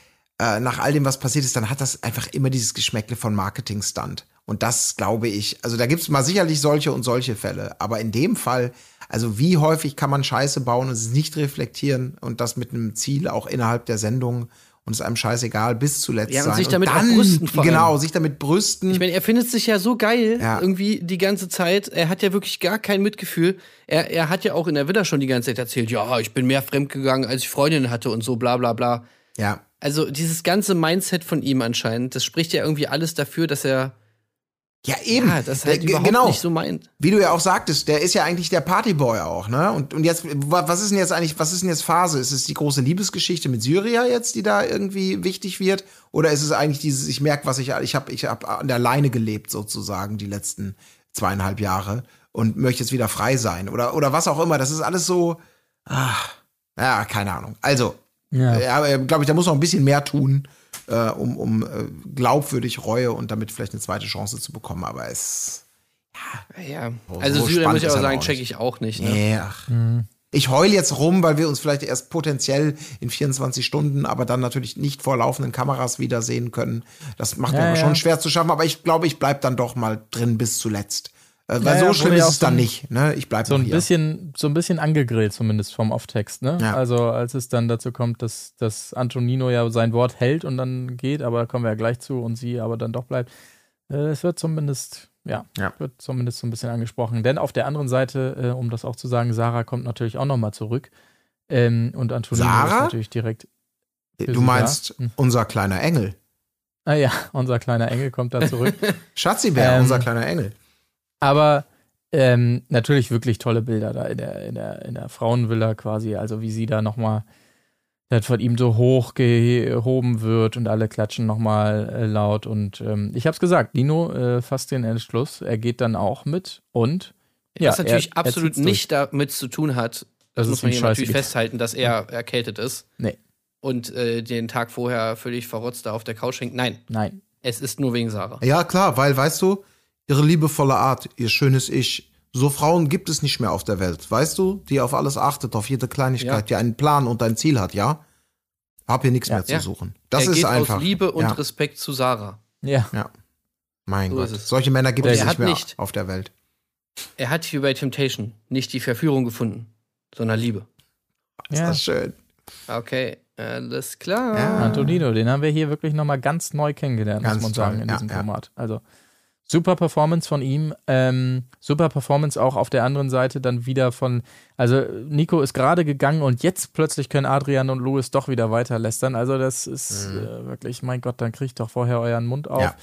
[SPEAKER 1] äh, nach all dem, was passiert ist, dann hat das einfach immer dieses Geschmäckle von Marketing-Stunt. Und das glaube ich, also da gibt es mal sicherlich solche und solche Fälle. Aber in dem Fall, also wie häufig kann man Scheiße bauen und es nicht reflektieren und das mit einem Ziel auch innerhalb der Sendung und es einem scheißegal bis zuletzt
[SPEAKER 6] Ja, und
[SPEAKER 1] sein.
[SPEAKER 6] sich damit auch
[SPEAKER 1] dann,
[SPEAKER 6] brüsten vor allem.
[SPEAKER 1] Genau, sich damit brüsten.
[SPEAKER 6] Ich meine, er findet sich ja so geil
[SPEAKER 1] Ja.
[SPEAKER 6] irgendwie die ganze Zeit. Er hat ja wirklich gar kein Mitgefühl. Er, er hat ja auch in der Villa schon die ganze Zeit erzählt, ja, ich bin mehr fremdgegangen, als ich Freundinnen hatte und so, bla bla bla.
[SPEAKER 1] ja.
[SPEAKER 6] Also dieses ganze Mindset von ihm anscheinend, das spricht ja irgendwie alles dafür, dass er
[SPEAKER 1] Ja, eben.
[SPEAKER 6] ja, das halt
[SPEAKER 1] Äh,
[SPEAKER 6] überhaupt
[SPEAKER 1] genau.
[SPEAKER 6] nicht so meint.
[SPEAKER 1] Wie du ja auch sagtest, der ist ja eigentlich der Partyboy auch, ne? Und, und jetzt, wa- was ist denn jetzt eigentlich, was ist denn jetzt Phase? Ist es die große Liebesgeschichte mit Syria jetzt, die da irgendwie wichtig wird? Oder ist es eigentlich dieses, ich merke, was ich, ich habe ich hab an der Leine gelebt sozusagen die letzten zweieinhalb Jahre und möchte jetzt wieder frei sein? Oder, oder was auch immer. Das ist alles so, ah, ja, keine Ahnung. Also,
[SPEAKER 5] Ja.
[SPEAKER 1] ja, glaube ich, da muss noch ein bisschen mehr tun, äh, um, um äh, glaubwürdig Reue und damit vielleicht eine zweite Chance zu bekommen. Aber es,
[SPEAKER 6] Ja.
[SPEAKER 1] So-
[SPEAKER 6] Also
[SPEAKER 1] so
[SPEAKER 6] Syrien
[SPEAKER 1] spannend
[SPEAKER 6] muss ich aber
[SPEAKER 1] er
[SPEAKER 6] sagen,
[SPEAKER 1] auch
[SPEAKER 6] check
[SPEAKER 1] nicht.
[SPEAKER 6] ich auch nicht. Ne?
[SPEAKER 1] Nee, ach. Ich heul jetzt rum, weil wir uns vielleicht erst potenziell in 24 Stunden, aber dann natürlich nicht vor laufenden Kameras wiedersehen können. Das macht mir
[SPEAKER 5] Ja,
[SPEAKER 1] aber
[SPEAKER 5] ja.
[SPEAKER 1] schon schwer zu schaffen, aber ich glaube, ich bleib dann doch mal drin bis zuletzt. Äh, weil
[SPEAKER 5] Ja,
[SPEAKER 1] so schlimm ist es
[SPEAKER 5] so
[SPEAKER 1] dann nicht. Ne? Ich bleib
[SPEAKER 5] so ein
[SPEAKER 1] hier.
[SPEAKER 5] bisschen, so ein bisschen angegrillt zumindest vom Off-Text, ne?
[SPEAKER 1] Ja.
[SPEAKER 5] Also als es dann dazu kommt, dass, dass Antonino ja sein Wort hält und dann geht, aber da kommen wir ja gleich zu und sie aber dann doch bleibt. Äh, es wird zumindest, ja,
[SPEAKER 1] Ja.
[SPEAKER 5] wird zumindest so ein bisschen angesprochen. Denn auf der anderen Seite, äh, um das auch zu sagen, Sarah kommt natürlich auch nochmal zurück. Ähm, und Antonino
[SPEAKER 1] Sarah?
[SPEAKER 5] ist natürlich direkt.
[SPEAKER 1] Du meinst
[SPEAKER 5] da. Hm.
[SPEAKER 1] unser kleiner Engel.
[SPEAKER 5] Ah ja, unser kleiner Engel kommt da zurück.
[SPEAKER 1] Schatzibär,
[SPEAKER 5] Ähm,
[SPEAKER 1] unser kleiner Engel.
[SPEAKER 5] Aber ähm, natürlich wirklich tolle Bilder da in der, in der, in der Frauenvilla quasi. Also wie sie da nochmal dann von ihm so hoch gehoben wird und alle klatschen nochmal äh, laut. Und ähm, ich hab's gesagt, Nino äh, fasst den Entschluss. Er geht dann auch mit und ja,
[SPEAKER 6] Was natürlich
[SPEAKER 5] er- er
[SPEAKER 6] absolut
[SPEAKER 5] zieht's
[SPEAKER 6] nicht damit zu tun hat, das,
[SPEAKER 5] Das
[SPEAKER 6] muss man
[SPEAKER 5] ihm
[SPEAKER 6] hier natürlich
[SPEAKER 5] scheißegal.
[SPEAKER 6] festhalten, dass er erkältet ist
[SPEAKER 5] Nee,
[SPEAKER 6] und äh, den Tag vorher völlig verrotzt da auf der Couch hängt. Nein,
[SPEAKER 5] nein.
[SPEAKER 6] es ist nur wegen Sarah.
[SPEAKER 1] Ja, klar, weil, weißt du, ihre liebevolle Art, ihr schönes Ich, so Frauen gibt es nicht mehr auf der Welt, weißt du, die auf alles achtet, auf jede Kleinigkeit, die einen Plan und ein Ziel hat, ja? Hab hier nichts mehr zu
[SPEAKER 6] Ja.
[SPEAKER 1] suchen. Das
[SPEAKER 6] er
[SPEAKER 1] ist
[SPEAKER 6] geht
[SPEAKER 1] einfach.
[SPEAKER 6] aus Liebe und
[SPEAKER 1] ja,
[SPEAKER 6] Respekt zu Sarah.
[SPEAKER 5] Ja,
[SPEAKER 1] ja. Mein
[SPEAKER 6] So
[SPEAKER 1] Gott. Solche Männer gibt
[SPEAKER 6] Und
[SPEAKER 1] es nicht mehr
[SPEAKER 6] nicht-
[SPEAKER 1] auf der Welt.
[SPEAKER 6] Er hat wie bei Temptation nicht die Verführung gefunden, sondern Liebe.
[SPEAKER 1] Ist
[SPEAKER 5] Ja.
[SPEAKER 1] das schön.
[SPEAKER 6] Okay, alles klar.
[SPEAKER 1] Ja.
[SPEAKER 5] Antonino, den haben wir hier wirklich nochmal ganz neu kennengelernt,
[SPEAKER 1] Ganz
[SPEAKER 5] muss man
[SPEAKER 1] toll,
[SPEAKER 5] sagen, in
[SPEAKER 1] ja,
[SPEAKER 5] diesem
[SPEAKER 1] ja.
[SPEAKER 5] Format. Also super Performance von ihm, ähm, super Performance auch auf der anderen Seite dann wieder von, also Nico ist gerade gegangen und jetzt plötzlich können Adrian und Louis doch wieder weiter lästern. Also das ist äh, wirklich, mein Gott, dann kriegt doch vorher euren Mund auf.
[SPEAKER 1] Mhm. Ja.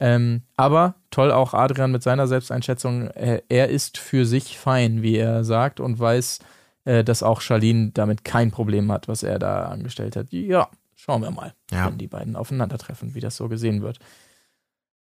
[SPEAKER 5] Ähm, aber toll auch Adrian mit seiner Selbsteinschätzung. Er, er ist für sich fein, wie er sagt, und weiß, äh, dass auch Charlene damit kein Problem hat, was er da angestellt hat. Ja, schauen wir mal,
[SPEAKER 1] Ja.
[SPEAKER 5] wenn die beiden aufeinandertreffen, wie das so gesehen wird.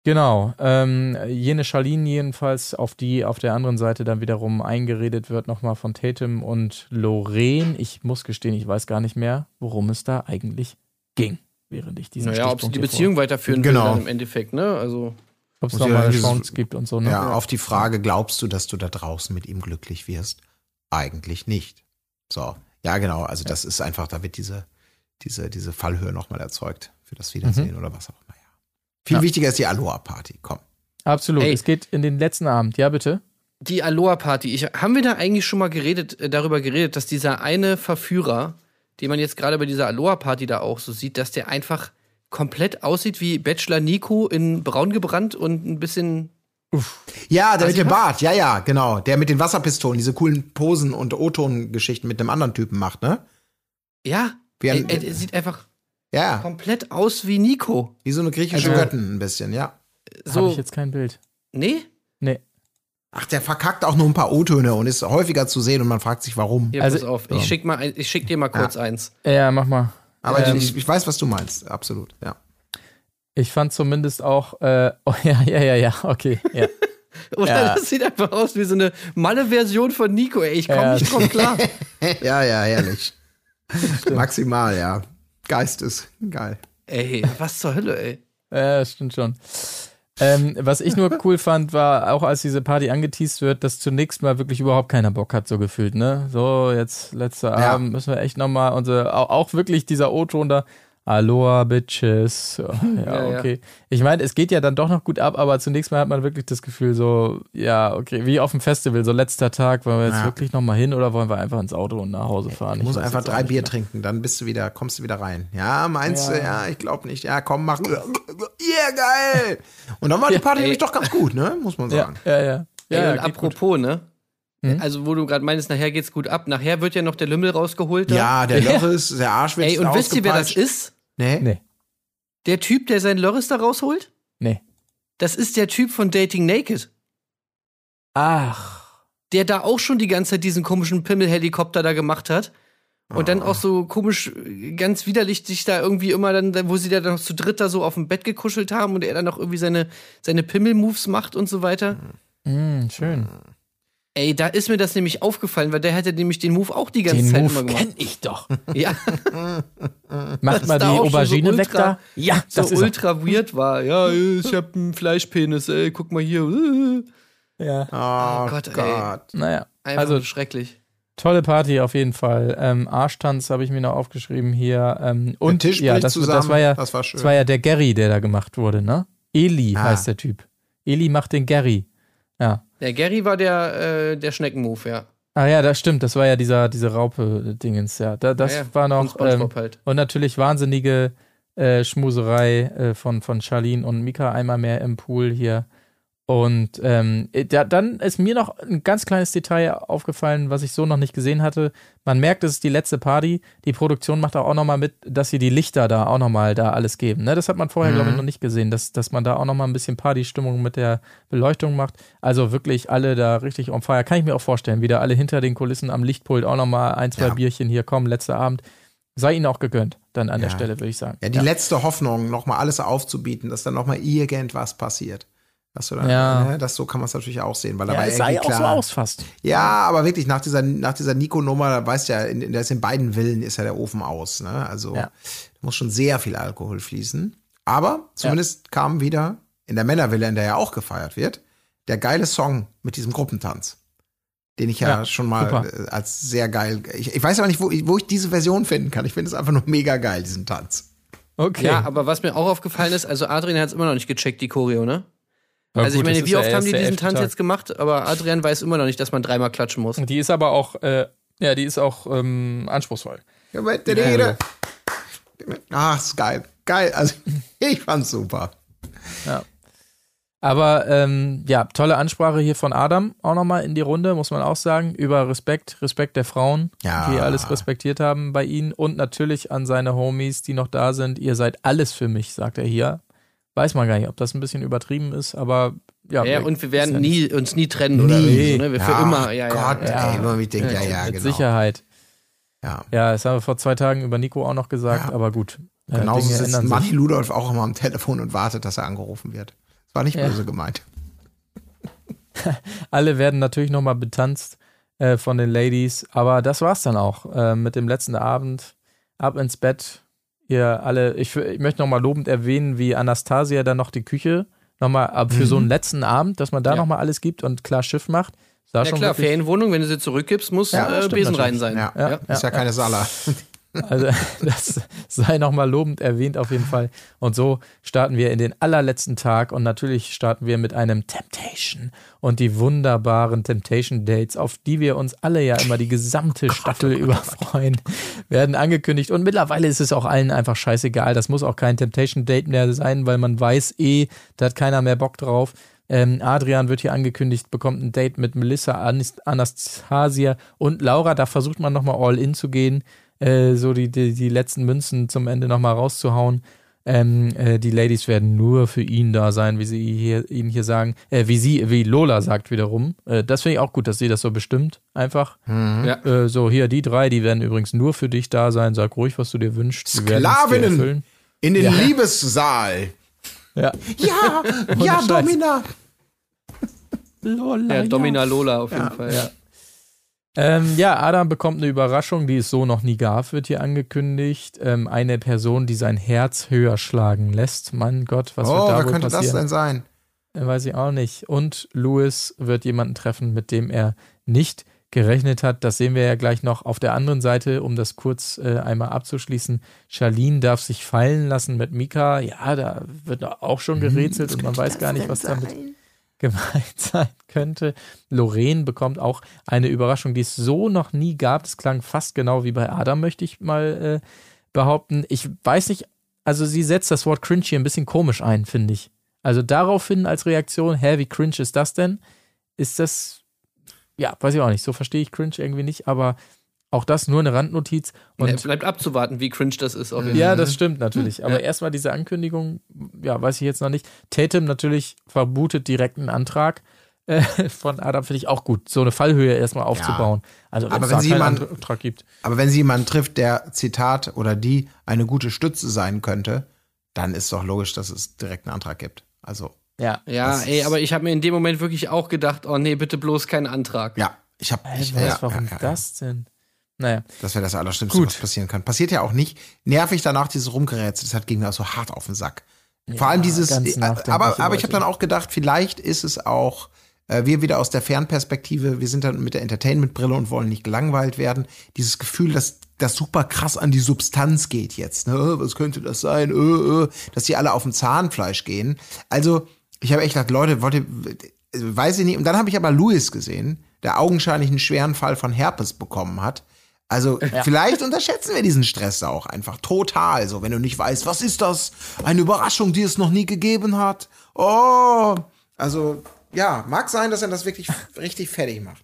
[SPEAKER 5] Genau, ähm, jene Charlene jedenfalls, auf die auf der anderen Seite dann wiederum eingeredet wird, nochmal von Tatum und Lorraine. Ich muss gestehen, ich weiß gar nicht mehr, worum es da eigentlich ging, während ich diesen
[SPEAKER 6] Naja, ob sie die Beziehung weiterführen
[SPEAKER 1] Genau.
[SPEAKER 6] will dann im Endeffekt, ne? Also,
[SPEAKER 5] vor- ob es nochmal eine Chance gibt und so. Ne?
[SPEAKER 1] Ja, auf die Frage, glaubst du, dass du da draußen mit ihm glücklich wirst? Eigentlich nicht. So, ja, genau. Also, das ist einfach, da wird diese, diese, diese Fallhöhe nochmal erzeugt für das Wiedersehen oder was auch immer. Viel
[SPEAKER 5] Ja.
[SPEAKER 1] wichtiger ist die Aloha-Party. Komm.
[SPEAKER 5] Absolut.
[SPEAKER 6] Ey.
[SPEAKER 5] Es geht in den letzten Abend. Ja, bitte.
[SPEAKER 6] die Aloha-Party. Ich, haben wir da eigentlich schon mal geredet, äh, darüber geredet, dass dieser eine Verführer, den man jetzt gerade bei dieser Aloha-Party da auch so sieht, dass der einfach komplett aussieht wie Bachelor Nico in braun gebrannt und ein bisschen.
[SPEAKER 1] Ja, der mit dem? Bart, ja, ja, genau. Der mit den Wasserpistolen, diese coolen Posen und O-Ton-Geschichten mit einem anderen Typen macht, ne?
[SPEAKER 6] Ja,
[SPEAKER 1] Wie
[SPEAKER 6] er,
[SPEAKER 1] ein-
[SPEAKER 6] er, er sieht einfach
[SPEAKER 1] Ja,
[SPEAKER 6] komplett aus wie Nico.
[SPEAKER 1] wie so eine griechische
[SPEAKER 6] Also-
[SPEAKER 1] Göttin ein bisschen, ja.
[SPEAKER 5] Habe
[SPEAKER 6] So,
[SPEAKER 5] ich jetzt kein Bild.
[SPEAKER 6] nee?
[SPEAKER 5] Nee.
[SPEAKER 1] Ach, der verkackt auch nur ein paar O-Töne und ist häufiger zu sehen und man fragt sich, warum.
[SPEAKER 6] Hier,
[SPEAKER 5] Also-
[SPEAKER 6] pass auf. Ich schick, mal ich schick dir mal kurz eins.
[SPEAKER 5] Ja, mach mal.
[SPEAKER 1] Aber
[SPEAKER 5] Ähm,
[SPEAKER 1] ich, ich weiß, was du meinst, absolut, ja.
[SPEAKER 5] Ich fand zumindest auch, äh, oh ja, ja, ja, ja, okay, ja.
[SPEAKER 6] Oder
[SPEAKER 5] Ja.
[SPEAKER 6] das sieht einfach aus wie so eine Malle-Version von Nico, ey. Ich komme
[SPEAKER 5] Ja.
[SPEAKER 6] nicht drauf klar.
[SPEAKER 1] Ja, ja, herrlich. Maximal, ja. Geistes, geil.
[SPEAKER 6] ey, was zur Hölle, ey.
[SPEAKER 5] Ja, stimmt schon. Ähm, was ich nur cool fand, war auch als diese Party angeteased wird, dass zunächst mal wirklich überhaupt keiner Bock hat, so gefühlt, ne? So, jetzt letzter
[SPEAKER 1] Ja.
[SPEAKER 5] Abend müssen wir echt nochmal unsere, auch, auch wirklich dieser O-Ton da. Aloha, Bitches. So, ja,
[SPEAKER 6] Ja, ja.
[SPEAKER 5] okay. Ich meine, es geht ja dann doch noch gut ab, aber zunächst mal hat man wirklich das Gefühl, so, ja, okay, wie auf dem Festival, so letzter Tag, wollen wir jetzt
[SPEAKER 1] Ja.
[SPEAKER 5] wirklich nochmal hin oder wollen wir einfach ins Auto und nach Hause fahren?
[SPEAKER 1] Du musst
[SPEAKER 5] Ich weiß
[SPEAKER 1] einfach drei Bier trinken, dann bist du wieder, kommst du wieder rein. Ja, meinst
[SPEAKER 5] Ja.
[SPEAKER 1] du? Ja, ich glaube nicht. Ja, komm, mach. Yeah, geil. Und dann war die Party nämlich doch ganz gut, ne? Muss man
[SPEAKER 5] Ja,
[SPEAKER 1] sagen.
[SPEAKER 5] ja, ja.
[SPEAKER 6] Ey,
[SPEAKER 5] Ja,
[SPEAKER 6] und
[SPEAKER 5] ja, geht gut.
[SPEAKER 6] apropos, ne?
[SPEAKER 5] Hm?
[SPEAKER 6] Also, wo du gerade meinst, nachher geht's gut ab. Nachher wird ja noch der Lümmel rausgeholt. da.
[SPEAKER 1] Ja, der
[SPEAKER 5] Ja.
[SPEAKER 1] Lörres, der Arsch wird
[SPEAKER 6] Ey, und wisst ihr, wer das ist?
[SPEAKER 1] Nee?
[SPEAKER 5] Nee,
[SPEAKER 6] Der Typ, der seinen Lörres da rausholt?
[SPEAKER 5] nee.
[SPEAKER 6] Das ist der Typ von Dating Naked.
[SPEAKER 5] Ach.
[SPEAKER 6] Der da auch schon die ganze Zeit diesen komischen Pimmelhelikopter da gemacht hat. Und dann auch so komisch, äh, ganz widerlich sich da irgendwie immer dann, wo sie da noch zu dritt da so auf dem Bett gekuschelt haben und er dann auch irgendwie seine, seine Pimmel-Moves macht und so weiter.
[SPEAKER 5] Mm, schön.
[SPEAKER 6] Ey, da ist mir das nämlich aufgefallen, weil der hätte nämlich den Move auch die ganze
[SPEAKER 5] Den
[SPEAKER 6] Zeit
[SPEAKER 5] Move
[SPEAKER 6] immer gemacht.
[SPEAKER 5] kenn ich doch.
[SPEAKER 6] Ja,
[SPEAKER 5] Macht mal die
[SPEAKER 6] schon so
[SPEAKER 5] Aubergine weg da. Ja,
[SPEAKER 6] so
[SPEAKER 5] das ist er.
[SPEAKER 6] ultra weird war. Ja, ich hab einen Fleischpenis, ey, guck mal hier.
[SPEAKER 5] Ja.
[SPEAKER 1] Oh,
[SPEAKER 6] Oh
[SPEAKER 1] Gott,
[SPEAKER 6] Gott, ey.
[SPEAKER 5] Naja,
[SPEAKER 6] Einfach
[SPEAKER 5] also
[SPEAKER 6] schrecklich.
[SPEAKER 5] tolle Party auf jeden Fall. Ähm, Arschtanz habe ich mir noch aufgeschrieben hier. Ähm, und
[SPEAKER 1] Tisch
[SPEAKER 5] ja, das,
[SPEAKER 1] zusammen.
[SPEAKER 5] das war ja,
[SPEAKER 1] Das war schön.
[SPEAKER 5] das war ja der Gary, der da gemacht wurde, ne? Eli
[SPEAKER 1] Ah.
[SPEAKER 5] heißt der Typ. Eli macht den Gary. Ja.
[SPEAKER 6] Der Gary war der, äh, der Schneckenmove, ja.
[SPEAKER 5] Ah ja, das stimmt. Das war ja dieser diese Raupe-Dingens. Ja, da, das
[SPEAKER 6] ja, ja.
[SPEAKER 5] war noch
[SPEAKER 6] SpongeBob
[SPEAKER 5] ähm,
[SPEAKER 6] halt.
[SPEAKER 5] und natürlich wahnsinnige äh, Schmuserei äh, von von Charlene und Mika einmal mehr im Pool hier. Und ähm, da, dann ist mir noch ein ganz kleines Detail aufgefallen, was ich so noch nicht gesehen hatte. Man merkt, es ist die letzte Party. Die Produktion macht auch nochmal mit, dass sie die Lichter da auch nochmal da alles geben. Ne? Das hat man vorher, glaube ich, noch nicht gesehen, dass, dass man da auch nochmal ein bisschen Partystimmung mit der Beleuchtung macht. Also wirklich alle da richtig on fire. Kann ich mir auch vorstellen, wieder alle hinter den Kulissen am Lichtpult auch nochmal ein, zwei
[SPEAKER 1] Ja.
[SPEAKER 5] Bierchen hier kommen, letzter Abend. Sei ihnen auch gegönnt, dann an der
[SPEAKER 1] Ja.
[SPEAKER 5] Stelle, würde ich sagen.
[SPEAKER 1] Ja, die letzte Hoffnung, nochmal alles aufzubieten, dass dann nochmal irgendwas passiert. Dass du dann,
[SPEAKER 5] Ja.
[SPEAKER 1] ne, das so kann man es natürlich auch sehen, weil da
[SPEAKER 5] Ja,
[SPEAKER 1] war
[SPEAKER 5] es sah ja auch so
[SPEAKER 1] klar.
[SPEAKER 5] aus fast.
[SPEAKER 1] Ja, aber wirklich nach dieser, nach dieser Nico-Nummer, da weißt du ja, in, in, in beiden Villen ist ja der Ofen aus. Ne? Also
[SPEAKER 5] Ja.
[SPEAKER 1] muss schon sehr viel Alkohol fließen. Aber zumindest kam wieder in der Männerville, in der ja auch gefeiert wird, der geile Song mit diesem Gruppentanz. Den ich ja,
[SPEAKER 5] Ja,
[SPEAKER 1] schon mal
[SPEAKER 5] super.
[SPEAKER 1] äh, als sehr geil. Ich, ich weiß aber nicht, wo, ich- wo ich diese Version finden kann. Ich finde es einfach nur mega geil, diesen Tanz.
[SPEAKER 5] Okay.
[SPEAKER 6] Ja, aber was mir auch aufgefallen ist, also Adrian hat es immer noch nicht gecheckt, die Choreo, ne?
[SPEAKER 5] Ja,
[SPEAKER 6] also ich
[SPEAKER 5] gut, das
[SPEAKER 6] meine, wie
[SPEAKER 5] ja
[SPEAKER 6] oft haben die diesen Tanz jetzt gemacht? Aber Adrian weiß immer noch nicht, dass man dreimal klatschen muss.
[SPEAKER 5] Die ist aber auch, äh, ja, die ist auch ähm, anspruchsvoll.
[SPEAKER 1] Ja, aber der Rede. Ach, ist geil. Geil. Also, ich fand's super.
[SPEAKER 5] Aber ähm, ja, tolle Ansprache hier von Adam auch nochmal in die Runde, muss man auch sagen, über Respekt, Respekt der Frauen,
[SPEAKER 1] Ja.
[SPEAKER 5] die alles respektiert haben bei ihnen und natürlich an seine Homies, die noch da sind. Ihr seid alles für mich, sagt er hier. Weiß man gar nicht, ob das ein bisschen übertrieben ist, aber ja.
[SPEAKER 6] Ja, und wir werden
[SPEAKER 5] ja
[SPEAKER 6] nie, uns nie trennen oder
[SPEAKER 5] Nie.
[SPEAKER 6] irgendwie so, ne? Wir für
[SPEAKER 1] Ja,
[SPEAKER 6] immer. Ja, ja.
[SPEAKER 1] Gott,
[SPEAKER 5] ja.
[SPEAKER 1] ey, immer ich denke, ja,
[SPEAKER 5] nicht-
[SPEAKER 1] ja,
[SPEAKER 5] mit
[SPEAKER 1] genau.
[SPEAKER 5] Sicherheit.
[SPEAKER 1] Ja.
[SPEAKER 5] Ja, das haben wir vor zwei Tagen über Nico auch noch gesagt,
[SPEAKER 1] Ja.
[SPEAKER 5] aber gut. Äh,
[SPEAKER 1] Genauso
[SPEAKER 5] Dinge
[SPEAKER 1] sitzt Manni
[SPEAKER 5] sich.
[SPEAKER 1] Ludolf auch immer am Telefon und wartet, dass er angerufen wird. Das war nicht
[SPEAKER 5] Ja.
[SPEAKER 1] böse gemeint.
[SPEAKER 5] Alle werden natürlich nochmal betanzt äh, von den Ladies, aber das war's dann auch äh, mit dem letzten Abend. Ab ins Bett. Ihr alle, ich, ich möchte nochmal lobend erwähnen, wie Anastasia dann noch die Küche nochmal ab für so einen letzten Abend, dass man da
[SPEAKER 6] Ja.
[SPEAKER 5] nochmal alles gibt und klar Schiff macht.
[SPEAKER 6] Ja
[SPEAKER 5] schon
[SPEAKER 6] klar,
[SPEAKER 5] wirklich,
[SPEAKER 6] Ferienwohnung, wenn du sie zurückgibst, muss
[SPEAKER 1] Ja,
[SPEAKER 6] äh, Besen rein sein.
[SPEAKER 1] Ja,
[SPEAKER 6] Ja.
[SPEAKER 1] ist ja, keine Sala.
[SPEAKER 5] Also das sei nochmal lobend erwähnt auf jeden Fall. Und so starten wir in den allerletzten Tag und natürlich starten wir mit einem Temptation und die wunderbaren Temptation Dates, auf die wir uns alle ja immer die gesamte Staffel über freuen, werden angekündigt. Und mittlerweile ist es auch allen einfach scheißegal. Das muss auch kein Temptation Date mehr sein, weil man weiß eh, da hat keiner mehr Bock drauf. Ähm, Adrian wird hier angekündigt, bekommt ein Date mit Melissa, Anastasia und Laura. Da versucht man nochmal all in zu gehen äh, so die, die, die letzten Münzen zum Ende nochmal rauszuhauen. Ähm, äh, die Ladies werden nur für ihn da sein, wie sie hier, ihn hier sagen, äh, wie sie, wie Lola sagt wiederum. Äh, das finde ich auch gut, dass sie das so bestimmt. Einfach.
[SPEAKER 6] Ja.
[SPEAKER 5] Äh, so, hier, die drei, die werden übrigens nur für dich da sein. Sag ruhig, was du dir wünschst. Sie
[SPEAKER 1] Sklavinnen in den
[SPEAKER 5] Ja.
[SPEAKER 1] Liebessaal.
[SPEAKER 5] Ja.
[SPEAKER 1] Ja, ja. Domina.
[SPEAKER 5] Lola,
[SPEAKER 6] Ja, Domina Lola auf jeden Fall.
[SPEAKER 5] Ja. Ähm, ja, Adam bekommt eine Überraschung, die es so noch nie gab, wird hier angekündigt. Ähm, eine Person, die sein Herz höher schlagen lässt. Mein Gott, was wird
[SPEAKER 1] Oh,
[SPEAKER 5] da
[SPEAKER 1] wer
[SPEAKER 5] wohl
[SPEAKER 1] könnte das
[SPEAKER 5] passieren?
[SPEAKER 1] denn sein?
[SPEAKER 5] Äh, Weiß ich auch nicht. Und Louis wird jemanden treffen, mit dem er nicht gerechnet hat. Das sehen wir ja gleich noch auf der anderen Seite, um das kurz äh, einmal abzuschließen. Charlene darf sich fallen lassen mit Mika. Ja, da wird auch schon gerätselt und man weiß gar nicht, was damit gemeint sein könnte. Lorraine bekommt auch eine Überraschung, die es so noch nie gab. Das klang fast genau wie bei Adam, möchte ich mal äh, behaupten. Ich weiß nicht, also sie setzt das Wort cringe hier ein bisschen komisch ein, finde ich. Also daraufhin als Reaktion, hä, wie cringe ist das denn? Ist das, ja, weiß ich auch nicht, so verstehe ich cringe irgendwie nicht, aber auch das nur eine Randnotiz. Und
[SPEAKER 6] Ja, bleibt abzuwarten, wie cringe das ist.
[SPEAKER 5] Ja, das stimmt natürlich. Aber
[SPEAKER 6] Ja.
[SPEAKER 5] erstmal diese Ankündigung, ja, weiß ich jetzt noch nicht. Tatum natürlich vermutet direkt einen Antrag äh, von Adam, finde ich auch gut, so eine Fallhöhe erstmal aufzubauen. Also wenn
[SPEAKER 1] Aber
[SPEAKER 5] es
[SPEAKER 1] wenn
[SPEAKER 5] da
[SPEAKER 1] sie
[SPEAKER 5] Antrag gibt.
[SPEAKER 1] Aber wenn sie jemanden trifft, der Zitat oder die eine gute Stütze sein könnte, dann ist doch logisch, dass es direkt einen Antrag gibt. Also,
[SPEAKER 5] Ja.
[SPEAKER 6] Ja, ey, aber ich habe mir in dem Moment wirklich auch gedacht, oh nee, bitte bloß keinen Antrag.
[SPEAKER 1] ja, ich habe,
[SPEAKER 5] Hä,
[SPEAKER 1] ich,
[SPEAKER 5] was,
[SPEAKER 1] ja,
[SPEAKER 5] warum
[SPEAKER 1] ja, ja,
[SPEAKER 5] das denn? Naja,
[SPEAKER 1] Das wäre das Allerschlimmste,
[SPEAKER 5] Gut.
[SPEAKER 1] was passieren kann. Passiert ja auch nicht. Nervig danach dieses Rumgerätsel, das hat ging mir auch so hart auf den Sack. Vor allem dieses, äh, aber, aber ich habe dann auch gedacht, vielleicht ist es auch, äh, wir wieder aus der Fernperspektive, wir sind dann mit der Entertainment-Brille und wollen nicht gelangweilt werden. Dieses Gefühl, dass das super krass an die Substanz geht jetzt. Ne? Was könnte das sein? Äh, äh, dass die alle auf dem Zahnfleisch gehen. Also, ich habe echt gedacht, Leute, wollt ihr, äh, weiß ich nicht. Und dann habe ich aber Louis gesehen, der augenscheinlich einen schweren Fall von Herpes bekommen hat. Also vielleicht unterschätzen wir diesen Stress auch einfach total. So, wenn du nicht weißt, was ist das? Eine Überraschung, die es noch nie gegeben hat. Oh, also ja, mag sein, dass er das wirklich richtig fertig macht.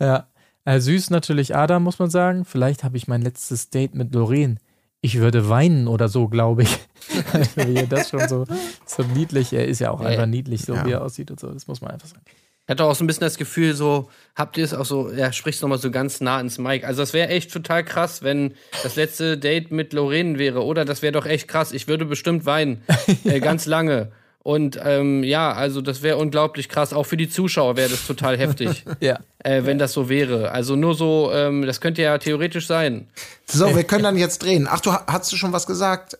[SPEAKER 5] ja. Äh, süß natürlich Adam, muss man sagen. Vielleicht habe ich mein letztes Date mit Lorraine. Ich würde weinen oder so, glaube ich. Wie das schon so, so niedlich. Er ist ja auch
[SPEAKER 6] Ja,
[SPEAKER 5] einfach
[SPEAKER 6] ja.
[SPEAKER 5] niedlich, so
[SPEAKER 1] Ja.
[SPEAKER 5] wie er aussieht und so. Das muss man einfach sagen.
[SPEAKER 6] Ich hatte auch so ein bisschen das Gefühl, so, habt ihr es auch so, ja, sprichst nochmal so ganz nah ins Mic. Also, das wäre echt total krass, wenn das letzte Date mit Lorraine wäre, oder? Das wäre doch echt krass. Ich würde bestimmt weinen. äh, ganz lange. Und ähm, ja, also das wäre unglaublich krass. Auch für die Zuschauer wäre das total heftig,
[SPEAKER 5] Ja.
[SPEAKER 6] äh, wenn das so wäre. Also nur so, ähm, das könnte ja theoretisch sein.
[SPEAKER 1] So, wir können dann jetzt drehen. Ach, du hast du schon was gesagt?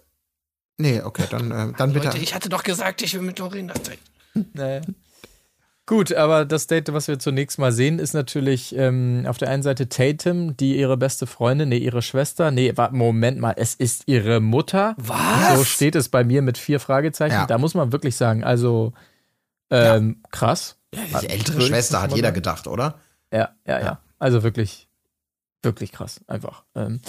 [SPEAKER 1] Nee, okay, dann, äh, dann bitte.
[SPEAKER 6] Leute, ich hatte doch gesagt, ich will mit Lorraine das Date.
[SPEAKER 5] Naja. Gut, aber das Date, was wir zunächst mal sehen, ist natürlich ähm, auf der einen Seite Tatum, die ihre beste Freundin, nee, ihre Schwester, nee, warte, Moment mal, es ist ihre Mutter.
[SPEAKER 6] Was?
[SPEAKER 5] So steht es bei mir mit vier Fragezeichen.
[SPEAKER 1] Ja.
[SPEAKER 5] Da muss man wirklich sagen, also Ähm, krass.
[SPEAKER 1] Die ältere Schwester hat jeder gedacht, oder?
[SPEAKER 5] Ja, ja, ja. Also wirklich, wirklich krass, einfach. Ähm,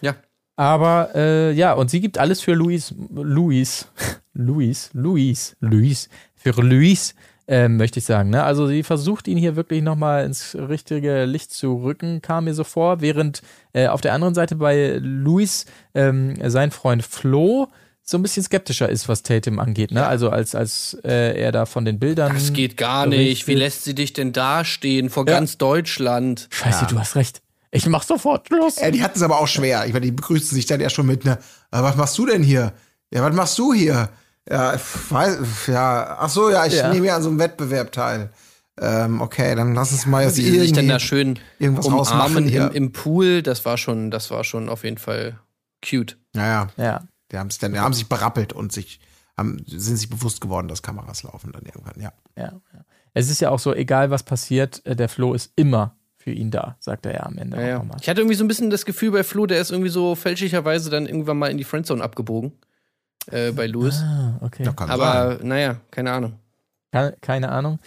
[SPEAKER 6] Ja.
[SPEAKER 5] aber äh, ja, und sie gibt alles für Luis, Luis, Luis, Luis, Luis, für Luis, ähm, möchte ich sagen. Ne? Also sie versucht ihn hier wirklich nochmal ins richtige Licht zu rücken, kam mir so vor, während äh, auf der anderen Seite bei Luis ähm, sein Freund Flo so ein bisschen skeptischer ist, was Tatum angeht. Ne? Also als, als äh, er da von den Bildern.
[SPEAKER 6] Das geht gar nicht. Wie
[SPEAKER 5] berichtet.
[SPEAKER 6] lässt sie dich denn dastehen vor
[SPEAKER 5] Ja.
[SPEAKER 6] ganz Deutschland?
[SPEAKER 5] Scheiße, du hast recht. Ich mach sofort Schluss.
[SPEAKER 1] Ja, die hatten es aber auch schwer. Ich meine, die begrüßten sich dann ja schon mit, ne, "Ah, was machst du denn hier? Ja, was machst du hier? Ja, ich weiß, ja, ach so, ja, ich
[SPEAKER 5] Ja.
[SPEAKER 1] nehme ja an so einem Wettbewerb teil. Ähm, okay, dann lass uns mal jetzt
[SPEAKER 6] Wie sie sich
[SPEAKER 1] irgendwie
[SPEAKER 6] dann da schön
[SPEAKER 1] irgendwas rausmachen
[SPEAKER 6] umarmen im, im Pool, das war schon, das war schon auf jeden Fall cute.
[SPEAKER 1] Ja, ja.
[SPEAKER 5] Ja.
[SPEAKER 1] Die haben, dann, die haben sich berappelt und sich, haben, sind sich bewusst geworden, dass Kameras laufen dann irgendwann, ja.
[SPEAKER 5] Ja, ja. Es ist ja auch so, egal was passiert, äh, der Flo ist immer für ihn da, sagt er ja am Ende
[SPEAKER 6] Ja,
[SPEAKER 5] auch
[SPEAKER 6] ja.
[SPEAKER 5] nochmal.
[SPEAKER 6] Ich hatte irgendwie so ein bisschen das Gefühl bei Flo, der ist irgendwie so fälschlicherweise dann irgendwann mal in die Friendzone abgebogen. Äh, bei Louis.
[SPEAKER 5] Ah, okay.
[SPEAKER 6] Aber naja, keine Ahnung.
[SPEAKER 5] Keine, Ahnung.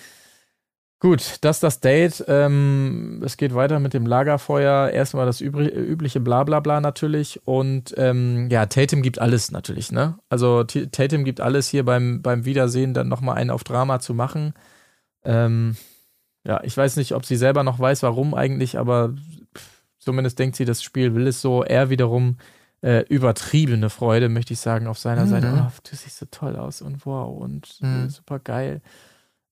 [SPEAKER 5] Gut, das ist das Date. Ähm, es geht weiter mit dem Lagerfeuer. Erstmal das übri- übliche Blablabla natürlich. Und ähm, ja, Tatum gibt alles natürlich, ne? Also T Tatum gibt alles hier beim, beim Wiedersehen dann nochmal einen auf Drama zu machen. Ähm, ja, ich weiß nicht, ob sie selber noch weiß, warum eigentlich, aber pff, zumindest denkt sie, das Spiel will es so. Er wiederum äh, übertriebene Freude, möchte ich sagen, auf seiner
[SPEAKER 1] Mhm.
[SPEAKER 5] Seite. Oh, du siehst so toll aus und wow und
[SPEAKER 1] Mhm.
[SPEAKER 5] äh, super geil.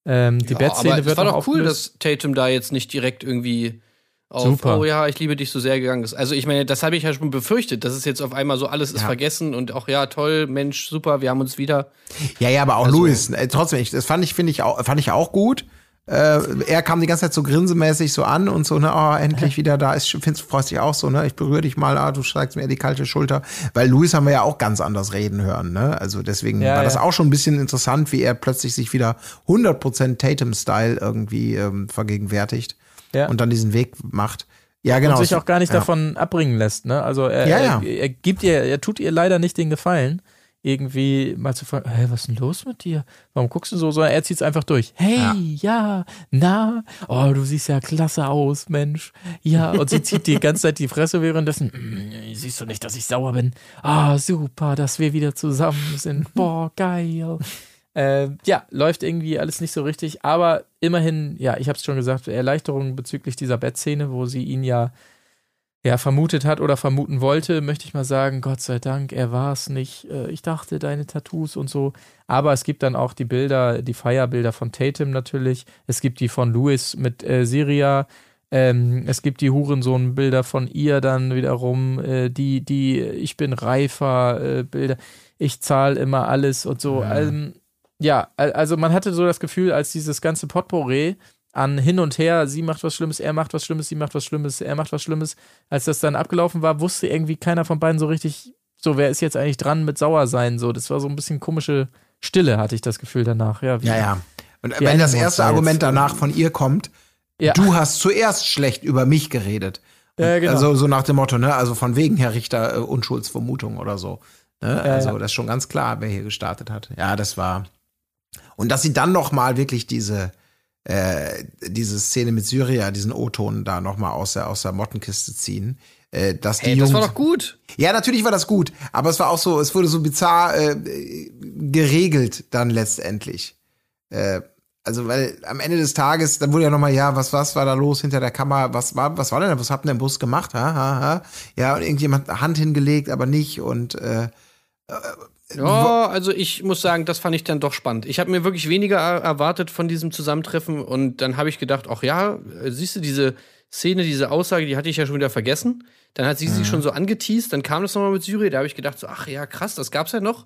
[SPEAKER 5] Ähm, die
[SPEAKER 6] Ja,
[SPEAKER 5] Bettszene
[SPEAKER 6] aber es
[SPEAKER 5] wird
[SPEAKER 6] war doch cool, dass Tatum da jetzt nicht direkt irgendwie auf,
[SPEAKER 5] Super.
[SPEAKER 6] oh ja, ich liebe dich so sehr gegangen ist. Also ich meine, das habe ich ja schon befürchtet, dass es jetzt auf einmal so alles ist
[SPEAKER 1] Ja.
[SPEAKER 6] vergessen und auch ja, toll, Mensch, super, wir haben uns wieder.
[SPEAKER 1] Ja, ja, aber auch
[SPEAKER 6] Also-
[SPEAKER 1] Louis, äh, trotzdem, ich, das fand ich, finde ich auch, fand ich auch gut. Äh, er kam die ganze Zeit so grinsemäßig so an und so, ne, oh, endlich wieder da ist, findest, freust dich auch so, ne, ich berühre dich mal, ah, du steigst mir die kalte Schulter. Weil Louis haben wir ja auch ganz anders reden hören, ne, also deswegen
[SPEAKER 5] Ja,
[SPEAKER 1] war das
[SPEAKER 5] ja.
[SPEAKER 1] auch schon ein bisschen interessant, wie er plötzlich sich wieder 100% Tatum-Style irgendwie ähm, vergegenwärtigt
[SPEAKER 5] Ja.
[SPEAKER 1] und dann diesen Weg macht. Ja, genau.
[SPEAKER 5] und sich auch gar nicht davon abbringen lässt, ne? Also er, er, er gibt ihr, er tut ihr leider nicht den Gefallen, irgendwie mal zu fragen, hey, was ist denn los mit dir? Warum guckst du so? Sondern er zieht es einfach durch. Hey, ja. na, oh, du siehst ja klasse aus, Mensch. Ja, und sie zieht die ganze Zeit die Fresse währenddessen. "Mm, siehst du nicht, dass ich sauer bin? Ah, super, dass wir wieder zusammen sind. Boah, geil. Äh, ja, läuft irgendwie alles nicht so richtig, aber immerhin, ja, ich habe es schon gesagt, Erleichterung bezüglich dieser Bettszene, wo sie ihn ja, ja vermutet hat oder vermuten wollte, möchte ich mal sagen, Gott sei Dank, er war es nicht. Äh, ich dachte, deine Tattoos und so. Aber es gibt dann auch die Bilder, die Feierbilder von Tatum natürlich. Es gibt die von Louis mit äh, Syria. Ähm, es gibt die Hurensohn-Bilder von ihr dann wiederum, äh, die, die Ich bin reifer äh, Bilder. Ich zahle immer alles und so. Ähm, ja, al- also man hatte so das Gefühl, als dieses ganze Potpourri an hin und her, sie macht was Schlimmes, er macht was Schlimmes, sie macht was Schlimmes, er macht was Schlimmes, als das dann abgelaufen war, wusste irgendwie keiner von beiden so richtig, so wer ist jetzt eigentlich dran mit sauer sein, so, das war so ein bisschen komische Stille, hatte ich das Gefühl danach, ja.
[SPEAKER 1] Ja, ja. Und wenn das erste Argument danach von ihr kommt,
[SPEAKER 5] Ja.
[SPEAKER 1] du hast zuerst schlecht über mich geredet.
[SPEAKER 5] Ja, genau.
[SPEAKER 1] Also so nach dem Motto, ne, also von wegen Herr Richter äh, Unschuldsvermutung oder so. Ne? also
[SPEAKER 5] ja.
[SPEAKER 1] das ist schon ganz klar, wer hier gestartet hat. Ja, das war. Und dass sie dann noch mal wirklich diese äh, diese Szene mit Syria, diesen O-Ton da noch mal aus der aus der Mottenkiste ziehen. Äh, dass die
[SPEAKER 6] Hey, das war
[SPEAKER 1] Jungs-
[SPEAKER 6] doch gut.
[SPEAKER 1] ja, natürlich war das gut, aber es war auch so, es wurde so bizarr äh, geregelt dann letztendlich. Äh, also, weil am Ende des Tages, dann wurde ja nochmal, ja, was, was war da los hinter der Kamera? Was war, was war denn, was habt ihr im Bus gemacht? Ha, ha, ha. Ja, und irgendjemand hat Hand hingelegt, aber nicht und äh,
[SPEAKER 6] Ja, also ich muss sagen, das fand ich dann doch spannend. Ich habe mir wirklich weniger er- erwartet von diesem Zusammentreffen und dann habe ich gedacht, ach ja, äh, siehst du, diese Szene, diese Aussage, die hatte ich ja schon wieder vergessen. Dann hat sie sich schon so angeteased, dann kam das nochmal mit Syrien, da habe ich gedacht, so, ach ja, krass, das gab's ja noch.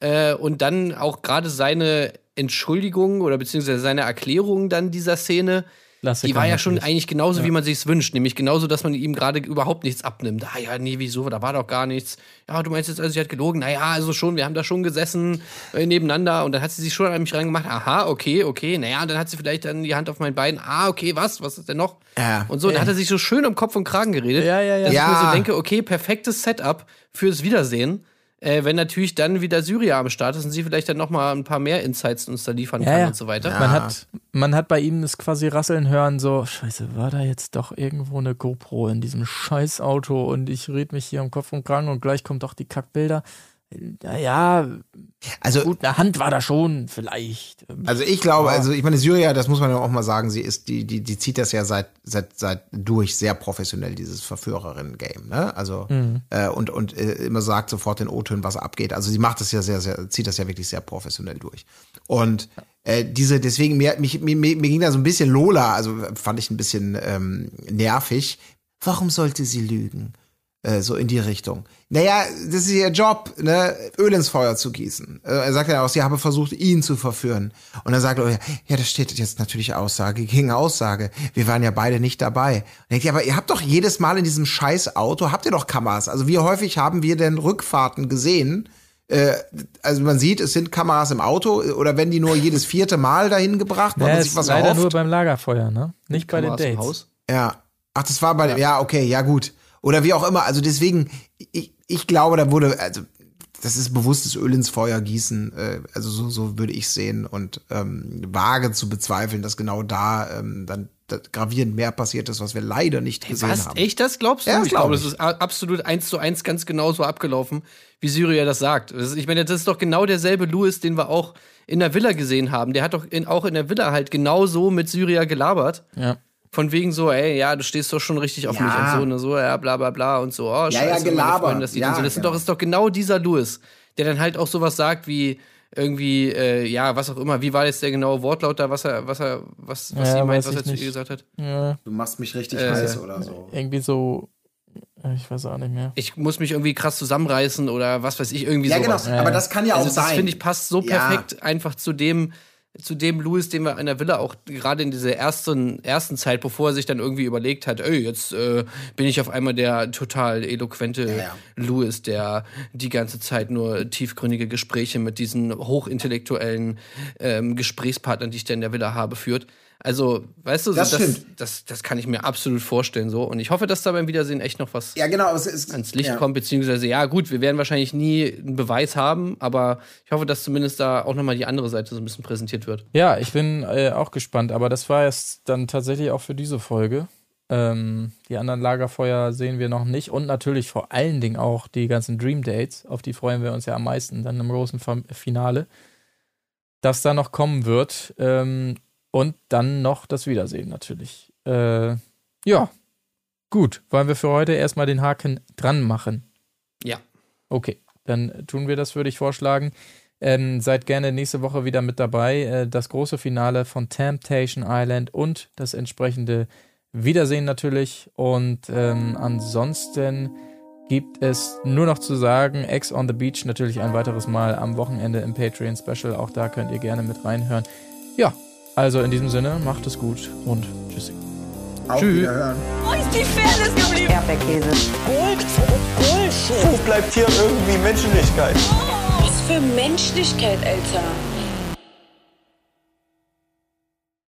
[SPEAKER 6] Äh, und dann auch gerade seine Entschuldigung oder beziehungsweise seine Erklärung dann dieser Szene,
[SPEAKER 5] Klassiker
[SPEAKER 6] die war ja schon
[SPEAKER 5] natürlich.
[SPEAKER 6] eigentlich genauso, wie man sich's wünscht. Nämlich genauso, dass man ihm gerade überhaupt nichts abnimmt. Ah ja, nee, wieso? Da war doch gar nichts. Ja, du meinst jetzt also, sie hat gelogen? Naja, also schon, wir haben da schon gesessen äh, nebeneinander und dann hat sie sich schon an mich reingemacht. Aha, okay, okay. Naja, und dann hat sie vielleicht dann die Hand auf mein Bein. Ah, okay, was? Was ist denn noch?
[SPEAKER 1] Ja.
[SPEAKER 6] Und so, dann hat er sich so schön um Kopf und Kragen geredet.
[SPEAKER 5] Ja, ja, ja.
[SPEAKER 6] Dass ich mir
[SPEAKER 1] Ja.
[SPEAKER 6] so denke, okay, perfektes Setup fürs Wiedersehen. Äh, wenn natürlich dann wieder Syria am Start ist und sie vielleicht dann nochmal ein paar mehr Insights uns da liefern
[SPEAKER 5] Ja,
[SPEAKER 6] kann
[SPEAKER 5] ja.
[SPEAKER 6] und so weiter.
[SPEAKER 5] Man, hat, man hat bei ihm das quasi rasseln hören, so, scheiße, war da jetzt doch irgendwo eine GoPro in diesem scheiß Auto und ich red mich hier am Kopf und Kragen und gleich kommt doch die Kackbilder. Naja,
[SPEAKER 1] Also,
[SPEAKER 5] gut, eine Hand war da schon, vielleicht.
[SPEAKER 1] also ich glaube, also ich meine, Syria, das muss man ja auch mal sagen, sie ist, die, die, die zieht das ja seit, seit, seit durch sehr professionell, dieses Verführerinnen-Game, ne? Also, äh, und, und äh, immer sagt sofort den O-Tönen, was abgeht. Also sie macht das ja sehr, sehr, zieht das ja wirklich sehr professionell durch. Und äh, diese, deswegen, mir, mich, mir mir ging da so ein bisschen Lola, also fand ich ein bisschen ähm, nervig. Warum sollte sie lügen? Äh, so in die Richtung. Naja, das ist ihr Job, ne, Öl ins Feuer zu gießen. Äh, er sagt ja auch, sie habe versucht, ihn zu verführen. Und dann sagt er, ja, das steht jetzt natürlich Aussage gegen Aussage. Wir waren ja beide nicht dabei. Und denkt ihr, aber ihr habt doch jedes Mal in diesem scheiß Auto, habt ihr doch Kameras. Also wie häufig haben wir denn Rückfahrten gesehen? Äh, also man sieht, es sind Kameras im Auto oder wenn die nur jedes vierte Mal dahin gebracht,
[SPEAKER 5] Ja,
[SPEAKER 1] man sich was
[SPEAKER 5] leider
[SPEAKER 1] erhofft.
[SPEAKER 5] nur beim Lagerfeuer, ne? Nicht bei den
[SPEAKER 6] Kameras im
[SPEAKER 5] Dates.
[SPEAKER 6] Haus.
[SPEAKER 1] Ja. Ach, das war bei dem, ja, okay, ja gut. Oder wie auch immer. Also deswegen, ich, ich glaube, da wurde, also das ist bewusstes Öl ins Feuer gießen. Äh, also so, so würde ich sehen und ähm, wage zu bezweifeln, dass genau da ähm, dann da gravierend mehr passiert ist, was wir leider nicht gesehen
[SPEAKER 6] Was?
[SPEAKER 1] haben.
[SPEAKER 6] Echt, das glaubst du?
[SPEAKER 1] Ja, das
[SPEAKER 6] ich glaube,
[SPEAKER 1] glaub
[SPEAKER 6] das ist absolut eins zu eins ganz genauso abgelaufen, wie Syria das sagt. Das ist, ich meine, das ist doch genau derselbe Louis, den wir auch in der Villa gesehen haben. Der hat doch in, auch in der Villa halt genauso mit Syria gelabert.
[SPEAKER 5] Ja.
[SPEAKER 6] Von wegen so, ey, ja, du stehst doch schon richtig auf
[SPEAKER 1] Ja.
[SPEAKER 6] mich und so, und so, ja, bla bla bla und so, oh,
[SPEAKER 1] Ja, ja,
[SPEAKER 6] scheiße, meine
[SPEAKER 1] gelabert.
[SPEAKER 6] Freundin, das
[SPEAKER 1] Ja,
[SPEAKER 6] und so. Das sind
[SPEAKER 1] genau.
[SPEAKER 6] doch, ist doch genau dieser Louis, der dann halt auch sowas sagt wie irgendwie, äh, ja, was auch immer, wie war jetzt der genaue Wortlaut da, was er, was er, was, was
[SPEAKER 5] Ja,
[SPEAKER 6] sie meint, was er
[SPEAKER 5] ich
[SPEAKER 6] zu
[SPEAKER 5] nicht.
[SPEAKER 6] ihr gesagt hat?
[SPEAKER 5] ja.
[SPEAKER 1] Du machst mich richtig
[SPEAKER 6] Äh,
[SPEAKER 1] heiß oder so.
[SPEAKER 5] Irgendwie so, ich weiß auch nicht mehr.
[SPEAKER 6] Ich muss mich irgendwie krass zusammenreißen oder was weiß ich, irgendwie
[SPEAKER 1] Ja, genau.
[SPEAKER 6] sowas.
[SPEAKER 1] Aber das kann ja
[SPEAKER 6] Also
[SPEAKER 1] auch
[SPEAKER 6] das
[SPEAKER 1] sein.
[SPEAKER 6] finde ich passt so
[SPEAKER 1] Ja.
[SPEAKER 6] perfekt einfach zu dem zu dem Louis, den wir in der Villa auch gerade in dieser ersten ersten Zeit, bevor er sich dann irgendwie überlegt hat, ey, jetzt äh, bin ich auf einmal der total eloquente
[SPEAKER 1] ja.
[SPEAKER 6] Louis, der die ganze Zeit nur tiefgründige Gespräche mit diesen hochintellektuellen ähm, Gesprächspartnern, die ich da in der Villa habe, führt. Also, weißt du, so
[SPEAKER 1] Das
[SPEAKER 6] das, das, das kann ich mir absolut vorstellen so. Und ich hoffe, dass da beim Wiedersehen echt noch was
[SPEAKER 1] Ja, genau. Es ist,
[SPEAKER 6] ans Licht
[SPEAKER 1] ja.
[SPEAKER 6] kommt, beziehungsweise ja gut, wir werden wahrscheinlich nie einen Beweis haben, aber ich hoffe, dass zumindest da auch nochmal die andere Seite so ein bisschen präsentiert wird.
[SPEAKER 5] Ja, ich bin äh, auch gespannt, aber das war jetzt dann tatsächlich auch für diese Folge. Ähm, die anderen Lagerfeuer sehen wir noch nicht und natürlich vor allen Dingen auch die ganzen Dream Dates, auf die freuen wir uns ja am meisten dann im großen Finale, das da noch kommen wird ähm, und dann noch das Wiedersehen natürlich. Äh, ja, gut, wollen wir für heute erstmal den Haken dran machen.
[SPEAKER 6] Ja.
[SPEAKER 5] Okay, dann tun wir das, würde ich vorschlagen. Ähm, seid gerne nächste Woche wieder mit dabei. Äh, das große Finale von Temptation Island und das entsprechende Wiedersehen natürlich. Und ähm, ansonsten gibt es nur noch zu sagen, Ex on the Beach natürlich ein weiteres Mal am Wochenende im Patreon Special. Auch da könnt ihr gerne mit reinhören. Ja, also in diesem Sinne, macht es gut und tschüssi.
[SPEAKER 1] Auf
[SPEAKER 6] Tschüss.
[SPEAKER 1] Wiederhören.
[SPEAKER 2] Wo ist die Fairness geblieben?
[SPEAKER 3] Erdbeerkäse.
[SPEAKER 4] Gold, Bullshit. Wo bleibt hier irgendwie Menschlichkeit?
[SPEAKER 2] Was für Menschlichkeit, Alter.